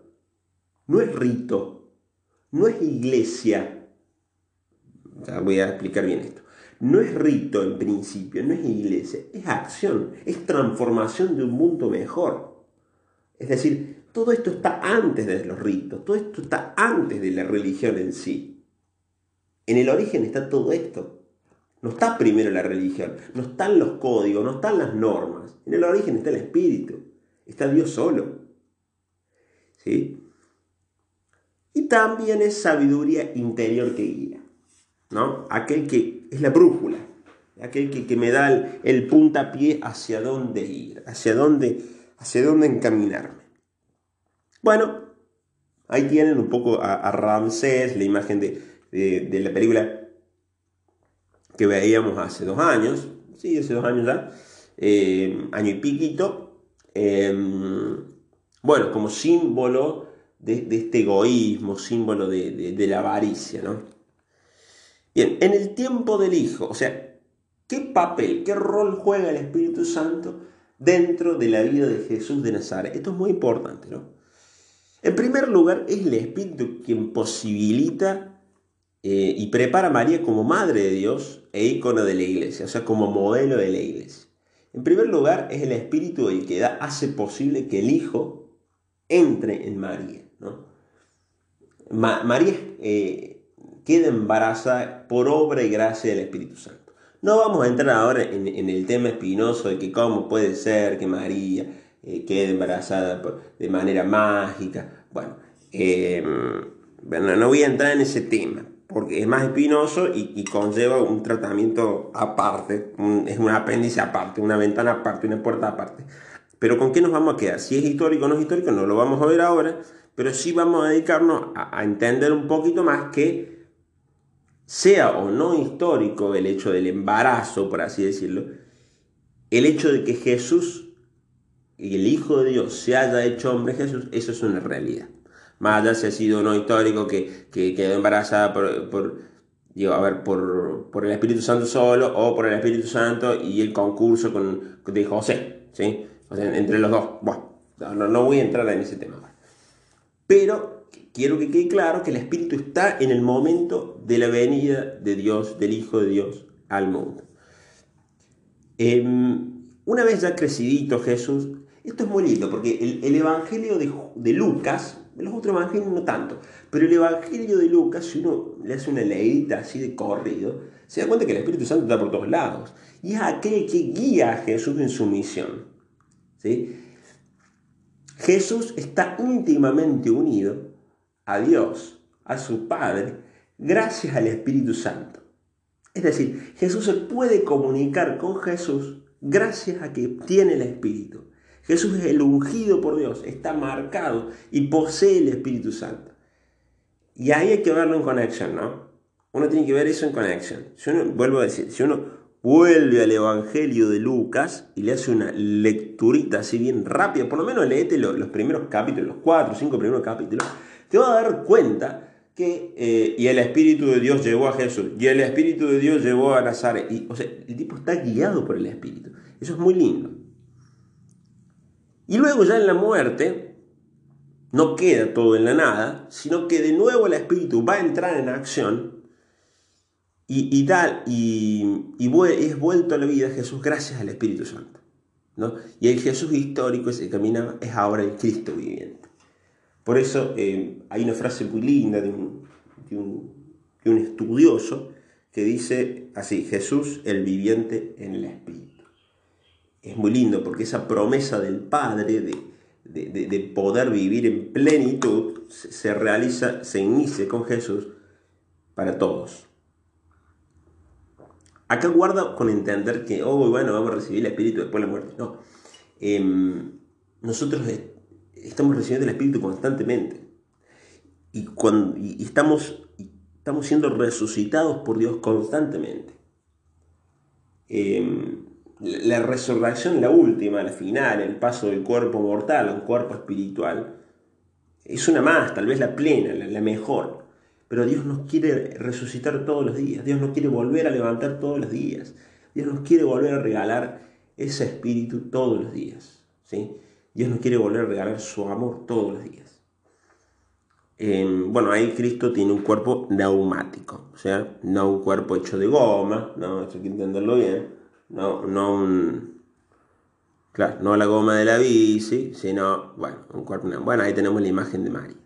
no es rito, no es iglesia. Ya voy a explicar bien esto. No es rito en principio, no es iglesia, es acción, es transformación de un mundo mejor. Es decir, todo esto está antes de los ritos, todo esto está antes de la religión en sí. En el origen está todo esto. No está primero la religión, no están los códigos, no están las normas. En el origen está el espíritu, está Dios solo. ¿Sí? Y también es sabiduría interior que guía. ¿no? Aquel que es la brújula, aquel que, me da el, puntapié hacia dónde ir, hacia dónde, hacia dónde encaminarme. Bueno, ahí tienen un poco a, Ramsés, la imagen de, la película que veíamos hace dos años, sí, hace dos años ya, eh, año y piquito, em, bueno, como símbolo de, este egoísmo, símbolo de, de la avaricia, ¿no? Bien, en el tiempo del Hijo, o sea, ¿qué papel, qué rol juega el Espíritu Santo dentro de la vida de Jesús de Nazaret? Esto es muy importante, ¿no? En primer lugar, es el Espíritu quien posibilita eh, y prepara a María como madre de Dios e ícono de la iglesia, o sea, como modelo de la iglesia. En primer lugar, es el Espíritu el que da, hace posible que el Hijo entre en María. María eh, queda embarazada por obra y gracia del Espíritu Santo. No vamos a entrar ahora en, el tema espinoso de que cómo puede ser que María eh, quede embarazada de manera mágica. Eh, bueno, no voy a entrar en ese tema, porque es más espinoso y, conlleva un tratamiento aparte, es un apéndice aparte, una ventana aparte, una puerta aparte. Pero ¿con qué nos vamos a quedar? Si es histórico o no es histórico, no lo vamos a ver ahora, pero sí vamos a dedicarnos a, a entender un poquito más que sea o no histórico el hecho del embarazo, por así decirlo, el hecho de que Jesús y el Hijo de Dios se haya hecho hombre Jesús, eso es una realidad más allá si ha sido no histórico que, quedó embarazada por, por, a ver, por, el Espíritu Santo solo o por el Espíritu Santo y el concurso con, de José, ¿sí? entre los dos. Bueno, no, voy a entrar en ese tema. Pero quiero que quede claro que el Espíritu está en el momento de la venida de Dios, del Hijo de Dios, al mundo. Em, una vez ya crecidito Jesús, esto es muy lindo porque el, Evangelio de, de Lucas los otros evangelios no tanto. Pero el evangelio de Lucas, si uno le hace una leída así de corrido, se da cuenta que el Espíritu Santo está por todos lados. Y es aquel que guía a Jesús en su misión. ¿sí? Jesús está íntimamente unido a Dios, a su Padre, gracias al Espíritu Santo. Es decir, Jesús se puede comunicar con Jesús gracias a que tiene el Espíritu. Jesús es el ungido por Dios, está marcado y posee el Espíritu Santo. Y ahí hay que verlo en conexión, ¿no? Uno tiene que ver eso en conexión. Si uno, vuelvo a decir, si uno vuelve al Evangelio de Lucas y le hace una lecturita así bien rápida, por lo menos leete los, los primeros capítulos, los cuatro o cinco primeros capítulos, te vas a dar cuenta que, eh, y el Espíritu de Dios llevó a Jesús, y el Espíritu de Dios llevó a Nazaret. Y, o sea, el tipo está guiado por el Espíritu. Eso es muy lindo. Y luego ya en la muerte no queda todo en la nada, sino que de nuevo el espíritu va a entrar en acción y, y, y, es vuelto a la vida Jesús gracias al Espíritu Santo. ¿no? Y el Jesús histórico ese caminaba es ahora el Cristo viviente. Por eso eh, hay una frase muy linda de un, de un estudioso que dice así, Jesús el viviente en el Espíritu es muy lindo porque esa promesa del Padre de, poder vivir en plenitud se, realiza, se inicia con Jesús para todos. Acá guarda con entender que, oh, bueno, vamos a recibir el Espíritu después de la muerte. No. Em, nosotros estamos recibiendo el Espíritu constantemente. Y, cuando, estamos, estamos siendo resucitados por Dios constantemente. Eh, la resurrección, la última, la final, el paso del cuerpo mortal a un cuerpo espiritual, es una más, tal vez la plena, la, mejor. Pero Dios nos quiere resucitar todos los días, Dios nos quiere volver a levantar todos los días, Dios nos quiere volver a regalar ese espíritu todos los días. ¿sí? Dios nos quiere volver a regalar su amor todos los días. bueno, ahí Cristo tiene un cuerpo neumático, o sea, no un cuerpo hecho de goma, no, hay que entenderlo bien no, no un. Claro, no la goma de la bici, sino, bueno, un cuerpo. Bueno, ahí tenemos la imagen de María.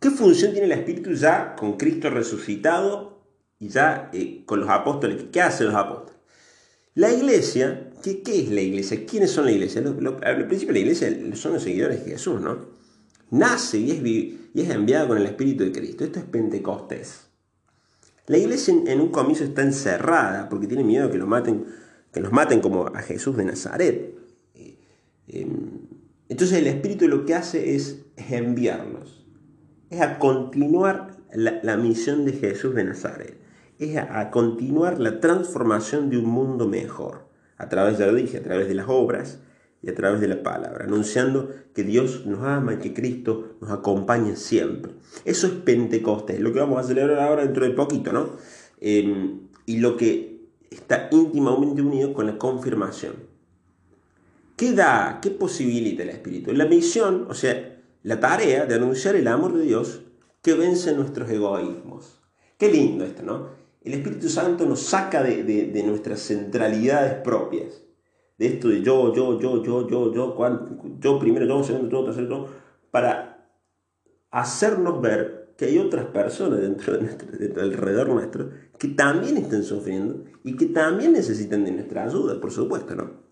¿Qué función tiene el Espíritu ya con Cristo resucitado y ya eh, con los apóstoles? ¿Qué hacen los apóstoles? La iglesia, ¿qué, es la iglesia? ¿Quiénes son la iglesia? al principio la iglesia son los seguidores de Jesús, ¿no? Nace y es, y es enviada con el Espíritu de Cristo. Esto es Pentecostés. La iglesia en, un comienzo está encerrada porque tiene miedo que los maten, que los maten como a Jesús de Nazaret. Eh, em, entonces el Espíritu lo que hace es, enviarlos, es a continuar la, misión de Jesús de Nazaret, es a, continuar la transformación de un mundo mejor, a través, de lo dije, a través de las obras, y a través de la palabra, anunciando que Dios nos ama y que Cristo nos acompaña siempre. Eso es Pentecostés, lo que vamos a celebrar ahora dentro de poquito, ¿no? Em, y lo que está íntimamente unido con la confirmación. ¿Qué da, qué posibilita el Espíritu? La misión, o sea, la tarea de anunciar el amor de Dios que vence nuestros egoísmos. Qué lindo esto, ¿no? El Espíritu Santo nos saca de, nuestras centralidades propias. De esto de yo, yo, yo, yo, yo, yo, yo primero, yo segundo, yo tercero, yo, para hacernos ver que hay otras personas dentro de nuestro, alrededor nuestro que también están sufriendo y que también necesitan de nuestra ayuda, por supuesto, ¿no?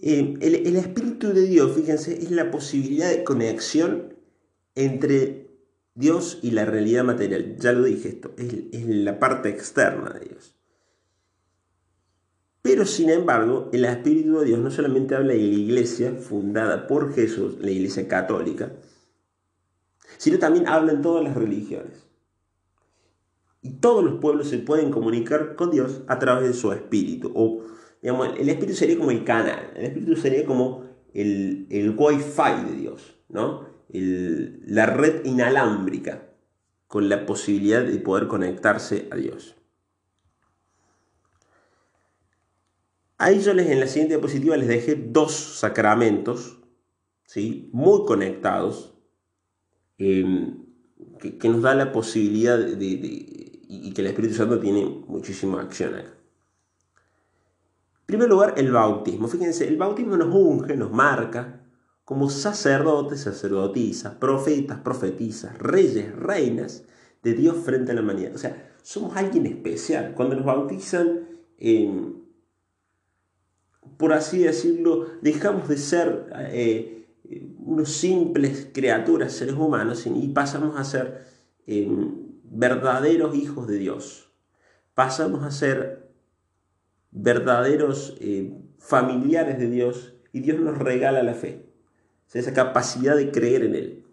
Eh, el, Espíritu de Dios, fíjense, es la posibilidad de conexión entre Dios y la realidad material. Ya lo dije esto, es, es la parte externa de Dios. Pero sin embargo, el Espíritu de Dios no solamente habla de la iglesia fundada por Jesús, la iglesia católica, sino también habla en todas las religiones. Y todos los pueblos se pueden comunicar con Dios a través de su espíritu. O, digamos, el espíritu sería como el canal, el espíritu sería como el, el wifi de Dios, ¿no? la red inalámbrica con la posibilidad de poder conectarse a Dios. Ahí yo les, en la siguiente diapositiva les dejé dos sacramentos, ¿sí? muy conectados, em, que, nos da la posibilidad de, y que el Espíritu Santo tiene muchísima acción acá. En primer lugar, el bautismo. Fíjense, el bautismo nos unge, nos marca como sacerdotes, sacerdotisas, profetas, profetisas, reyes, reinas de Dios frente a la humanidad. O sea, somos alguien especial. Cuando nos bautizan, por así decirlo, dejamos de ser eh, unos simples criaturas, seres humanos, y pasamos a ser em, verdaderos hijos de Dios. Pasamos a ser verdaderos eh, familiares de Dios y Dios nos regala la fe, esa capacidad de creer en Él.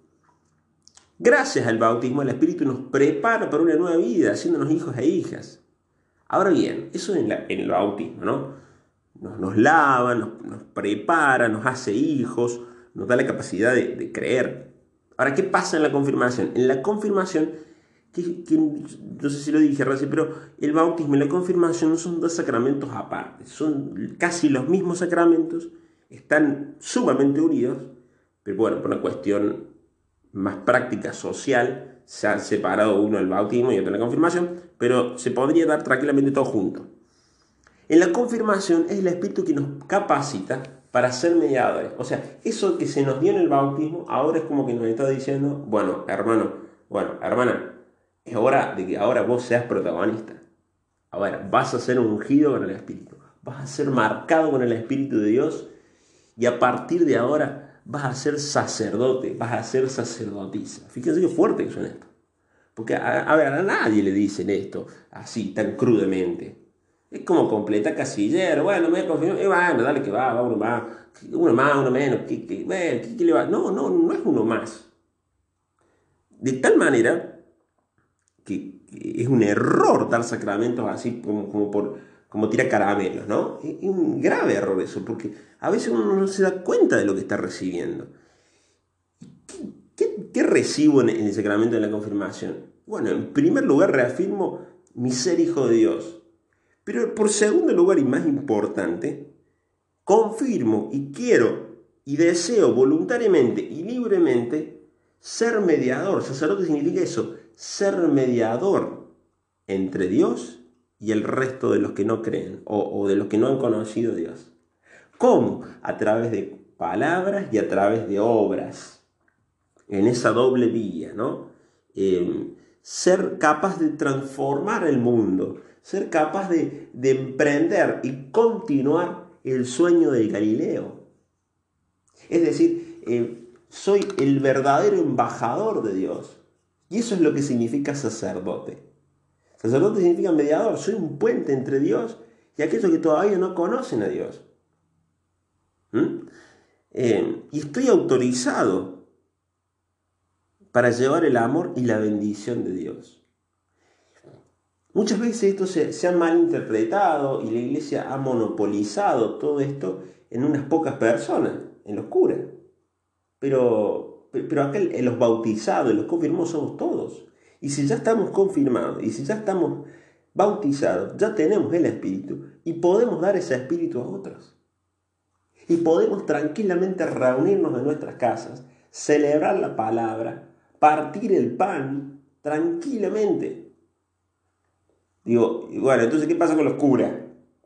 Gracias al bautismo, el Espíritu nos prepara para una nueva vida, haciéndonos hijos e hijas. Ahora bien, eso en, el bautismo, ¿no? Nos, lava, nos, prepara, nos hace hijos, nos da la capacidad de, de creer. Ahora, ¿qué pasa en la confirmación? En la confirmación que, no sé si lo dije recién, pero el bautismo y la confirmación son dos sacramentos aparte, son casi los mismos sacramentos, están sumamente unidos, pero bueno, por una cuestión más práctica, social, se han separado uno el bautismo y otro la confirmación, pero se podría dar tranquilamente todo junto. En la confirmación es el Espíritu que nos capacita para ser mediadores. O sea, eso que se nos dio en el bautismo, ahora es como que nos está diciendo, bueno, hermano, bueno, hermana, es hora de que ahora vos seas protagonista. Ahora, vas a ser ungido con el Espíritu. Vas a ser marcado con el Espíritu de Dios. Y a partir de ahora vas a ser sacerdote, vas a ser sacerdotisa. Fíjense qué fuerte que suena esto. Porque a, ver, a nadie le dicen esto así, tan crudamente. Es como completa casillero. Bueno, me confío. Eh, bueno, dale que va, va uno más. Uno más, uno menos. ¿Qué, qué, qué le va? No, no, no es uno más. De tal manera que, es un error dar sacramentos así como, como por como tira caramelos, ¿no? Es un grave error eso, porque a veces uno no se da cuenta de lo que está recibiendo. ¿Qué, recibo en, el sacramento de la confirmación? Bueno, en primer lugar reafirmo mi ser hijo de Dios. Pero por segundo lugar y más importante, confirmo y quiero y deseo voluntariamente y libremente ser mediador. Sacerdote significa eso, ser mediador entre Dios y el resto de los que no creen o, de los que no han conocido a Dios. ¿Cómo? A través de palabras y a través de obras. En esa doble vía, ¿no? Em, ser capaz de transformar el mundo, ser capaz de, emprender y continuar el sueño del Galileo. Es decir, eh, soy el verdadero embajador de Dios. Y eso es lo que significa sacerdote. Sacerdote significa mediador. Soy un puente entre Dios y aquellos que todavía no conocen a Dios. ¿Mm? Eh, y estoy autorizado para llevar el amor y la bendición de Dios. Muchas veces esto se, ha malinterpretado y la iglesia ha monopolizado todo esto en unas pocas personas, en los curas. Pero pero aquel, los bautizados, los confirmados somos todos. Y si ya estamos confirmados, y si ya estamos bautizados, ya tenemos el Espíritu y podemos dar ese Espíritu a otros. Y podemos tranquilamente reunirnos en nuestras casas, celebrar la palabra, partir el pan tranquilamente. Digo, bueno, entonces, ¿qué pasa con los curas?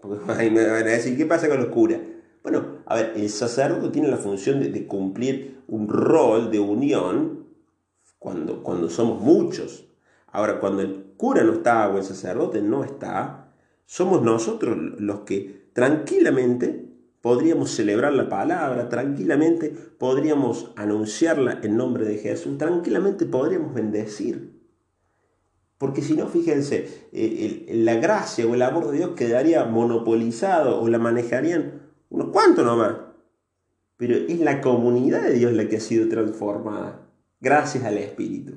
Porque <laughs> ahí me van a decir, ¿qué pasa con los curas? Bueno, a ver, el sacerdote tiene la función de, cumplir un rol de unión cuando, cuando somos muchos. Ahora, cuando el cura no está o el sacerdote no está, somos nosotros los que tranquilamente podríamos celebrar la palabra, tranquilamente podríamos anunciarla en nombre de Jesús, tranquilamente podríamos bendecir. Porque si no, fíjense, eh, la gracia o el amor de Dios quedaría monopolizado o la manejarían unos cuantos nomás. Pero es la comunidad de Dios la que ha sido transformada gracias al Espíritu.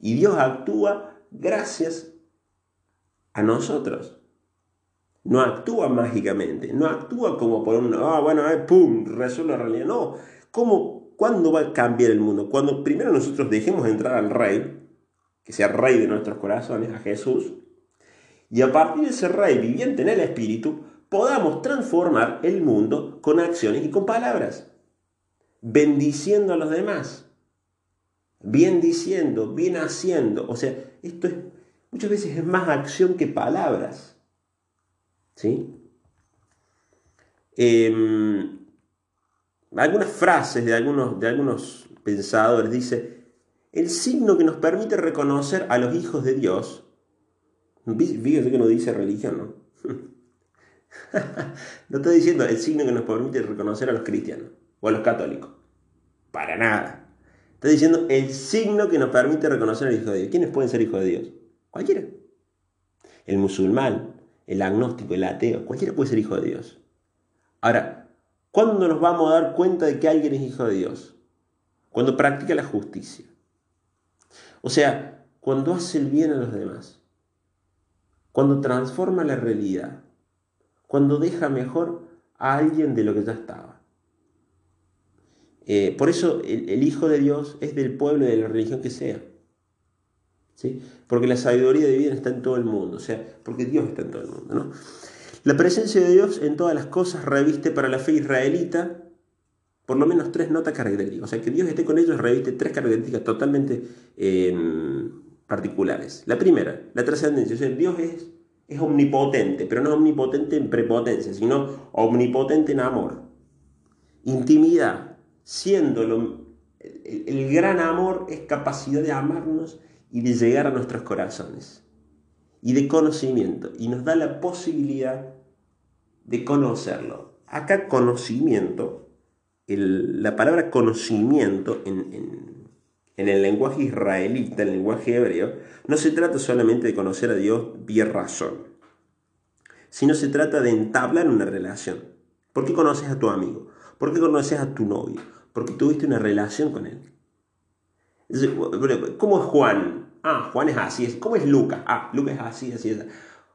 Y Dios actúa gracias a nosotros. No actúa mágicamente, no actúa como por un, ah, bueno, eh, pum, resuelve la realidad. No, ¿cómo, ¿cuándo va a cambiar el mundo? Cuando primero nosotros dejemos entrar al Rey, que sea Rey de nuestros corazones, a Jesús, y a partir de ese Rey viviente en el Espíritu, podamos transformar el mundo con acciones y con palabras, bendiciendo a los demás, bien diciendo, bien haciendo. O sea, esto es muchas veces es más acción que palabras. ¿Sí? Em, algunas frases de algunos, de algunos pensadores dice, el signo que nos permite reconocer a los hijos de Dios, fíjense que no dice religión, ¿no? <laughs> no estoy diciendo el signo que nos permite reconocer a los cristianos o a los católicos. Para nada. Estoy diciendo el signo que nos permite reconocer al Hijo de Dios. ¿Quiénes pueden ser hijos de Dios? Cualquiera. El musulmán, el agnóstico, el ateo, cualquiera puede ser hijo de Dios. Ahora, ¿cuándo nos vamos a dar cuenta de que alguien es hijo de Dios? Cuando practica la justicia. O sea, cuando hace el bien a los demás. Cuando transforma la realidad cuando deja mejor a alguien de lo que ya estaba. Eh, por eso el, Hijo de Dios es del pueblo y de la religión que sea. ¿sí? Porque la sabiduría divina está en todo el mundo, o sea, porque Dios está en todo el mundo. ¿no? La presencia de Dios en todas las cosas reviste para la fe israelita por lo menos tres notas características. O sea, que Dios esté con ellos reviste tres características totalmente eh, particulares. La primera, la trascendencia. O sea, Dios es es omnipotente, pero no omnipotente en prepotencia, sino omnipotente en amor. Intimidad, siendo el, gran amor es capacidad de amarnos y de llegar a nuestros corazones. Y de conocimiento, y nos da la posibilidad de conocerlo. Acá conocimiento, la palabra conocimiento en en el lenguaje israelita, el lenguaje hebreo, no se trata solamente de conocer a Dios vía razón, sino se trata de entablar una relación. ¿Por qué conoces a tu amigo? ¿Por qué conoces a tu novio? Porque tuviste una relación con él. ¿Cómo es Juan? Ah, Juan es así. ¿Cómo es Lucas? Ah, Lucas es así, así, así.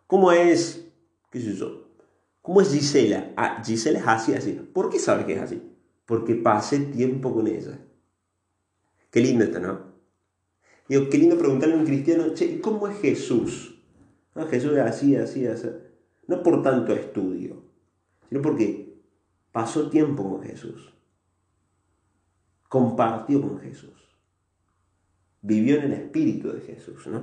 ¿Cómo es, qué sé yo? ¿Cómo es Gisela? Ah, Gisela es así, así. ¿Por qué sabes que es así? Porque pasé tiempo con ella. Qué lindo esto, ¿no? Qué lindo preguntarle a un cristiano, che, ¿cómo es Jesús? No, Jesús es así, así, así. No por tanto estudio, sino porque pasó tiempo con Jesús. Compartió con Jesús. Vivió en el espíritu de Jesús, ¿no?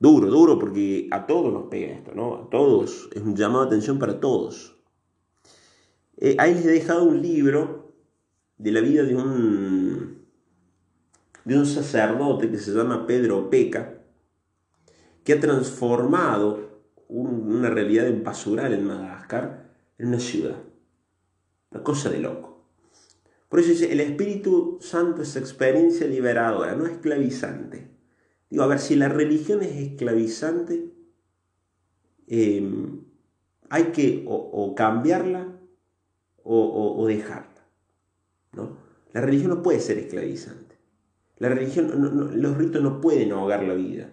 Duro, duro, porque a todos nos pega esto, ¿no? A todos. Es un llamado de atención para todos. Eh, ahí les he dejado un libro de la vida de un, de un sacerdote que se llama Pedro Peca, que ha transformado una realidad en pasural en Madagascar en una ciudad. Una cosa de loco. Por eso dice, el Espíritu Santo es experiencia liberadora, no esclavizante. Digo, a ver, si la religión es esclavizante, em, hay que o, cambiarla o dejarla. La religión no puede ser esclavizante. La religión, los ritos no pueden ahogar la vida.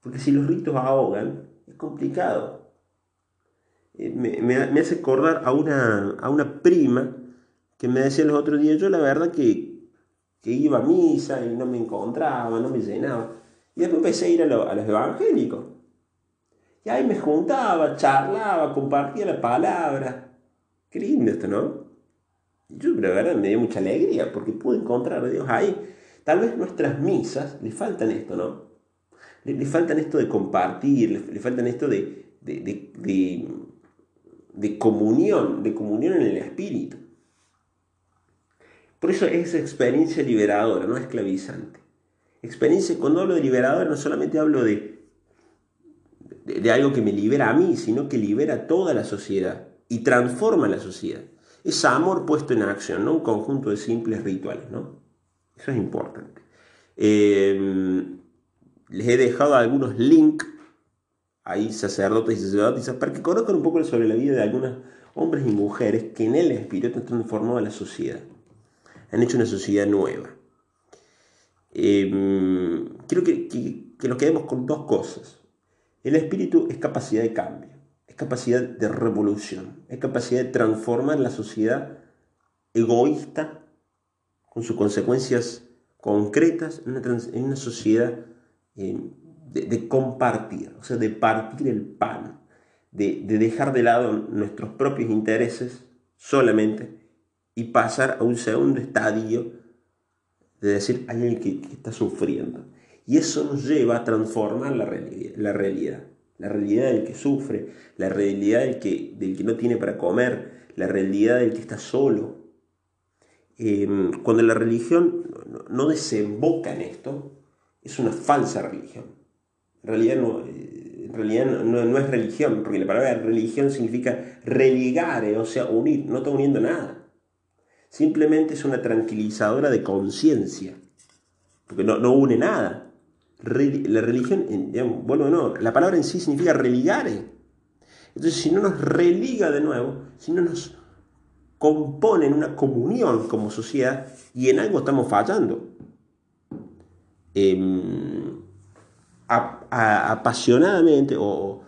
Porque si los ritos ahogan, es complicado. Eh, me, hace acordar a una, a una prima que me decía los otros días, yo la verdad que, iba a misa y no me encontraba, no me llenaba. Y después empecé a ir a, a los evangélicos. Y ahí me juntaba, charlaba, compartía la palabra. Qué lindo esto, ¿no? Yo, la verdad, me dio mucha alegría porque pude encontrar a Dios ahí. Tal vez nuestras misas le faltan esto, ¿no? Le, faltan esto de compartir, le, faltan esto de, de, de, comunión, de comunión en el espíritu. Por eso es experiencia liberadora, no esclavizante. Experiencia, cuando hablo de liberadora, no solamente hablo de, de, algo que me libera a mí, sino que libera a toda la sociedad y transforma la sociedad. Es amor puesto en acción, no un conjunto de simples rituales, ¿no? Eso es importante. Eh, les he dejado algunos links ahí, sacerdotes y sacerdotisas, para que conozcan un poco sobre la vida de algunos hombres y mujeres que en el espíritu han transformado la sociedad. Han hecho una sociedad nueva. Eh, quiero que, que nos quedemos con dos cosas. El espíritu es capacidad de cambio, es capacidad de revolución, es capacidad de transformar la sociedad egoísta con sus consecuencias concretas en una, sociedad eh, de, compartir, o sea, de partir el pan, de, dejar de lado nuestros propios intereses solamente y pasar a un segundo estadio de decir, hay alguien que está sufriendo. Y eso nos lleva a transformar. La realidad, la realidad del que sufre, la realidad del que, del que no tiene para comer, la realidad del que está solo. Em, cuando la religión no desemboca en esto, es una falsa religión. En realidad no, eh, en realidad no, es religión, porque la palabra religión significa religar, o sea, unir, no está uniendo nada. Simplemente es una tranquilizadora de conciencia, porque no, no une nada la religión, bueno, no, la palabra en sí significa religare. Entonces, si no nos religa de nuevo, si no nos compone en una comunión como sociedad, y en algo estamos fallando. Em, apasionadamente, o,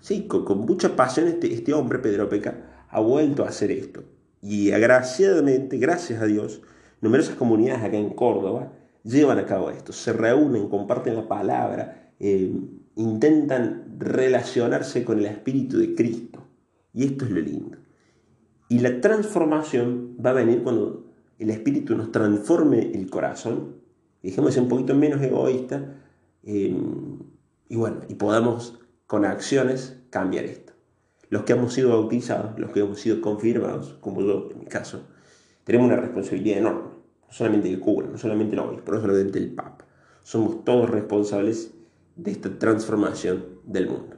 sí, con, mucha pasión, este, este hombre, Pedro Peca, ha vuelto a hacer esto. Y agraciadamente, gracias a Dios, numerosas comunidades acá en Córdoba llevan a cabo esto, se reúnen, comparten la palabra, eh, intentan relacionarse con el Espíritu de Cristo. Y esto es lo lindo. Y la transformación va a venir cuando el Espíritu nos transforme el corazón, dejemos un poquito menos egoísta, eh, y bueno, y podamos con acciones cambiar esto. Los que hemos sido bautizados, los que hemos sido confirmados, como yo en mi caso, tenemos una responsabilidad enorme no solamente el cura, no solamente el obispo, no solamente el papa. Somos todos responsables de esta transformación del mundo.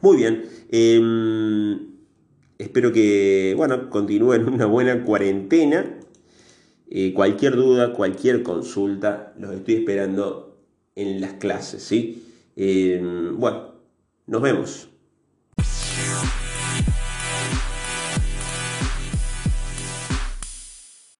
Muy bien, em, espero que, bueno, continúen <laughs> una buena cuarentena. Eh, cualquier duda, cualquier consulta, los estoy esperando en las clases, ¿sí? Em, bueno, nos vemos.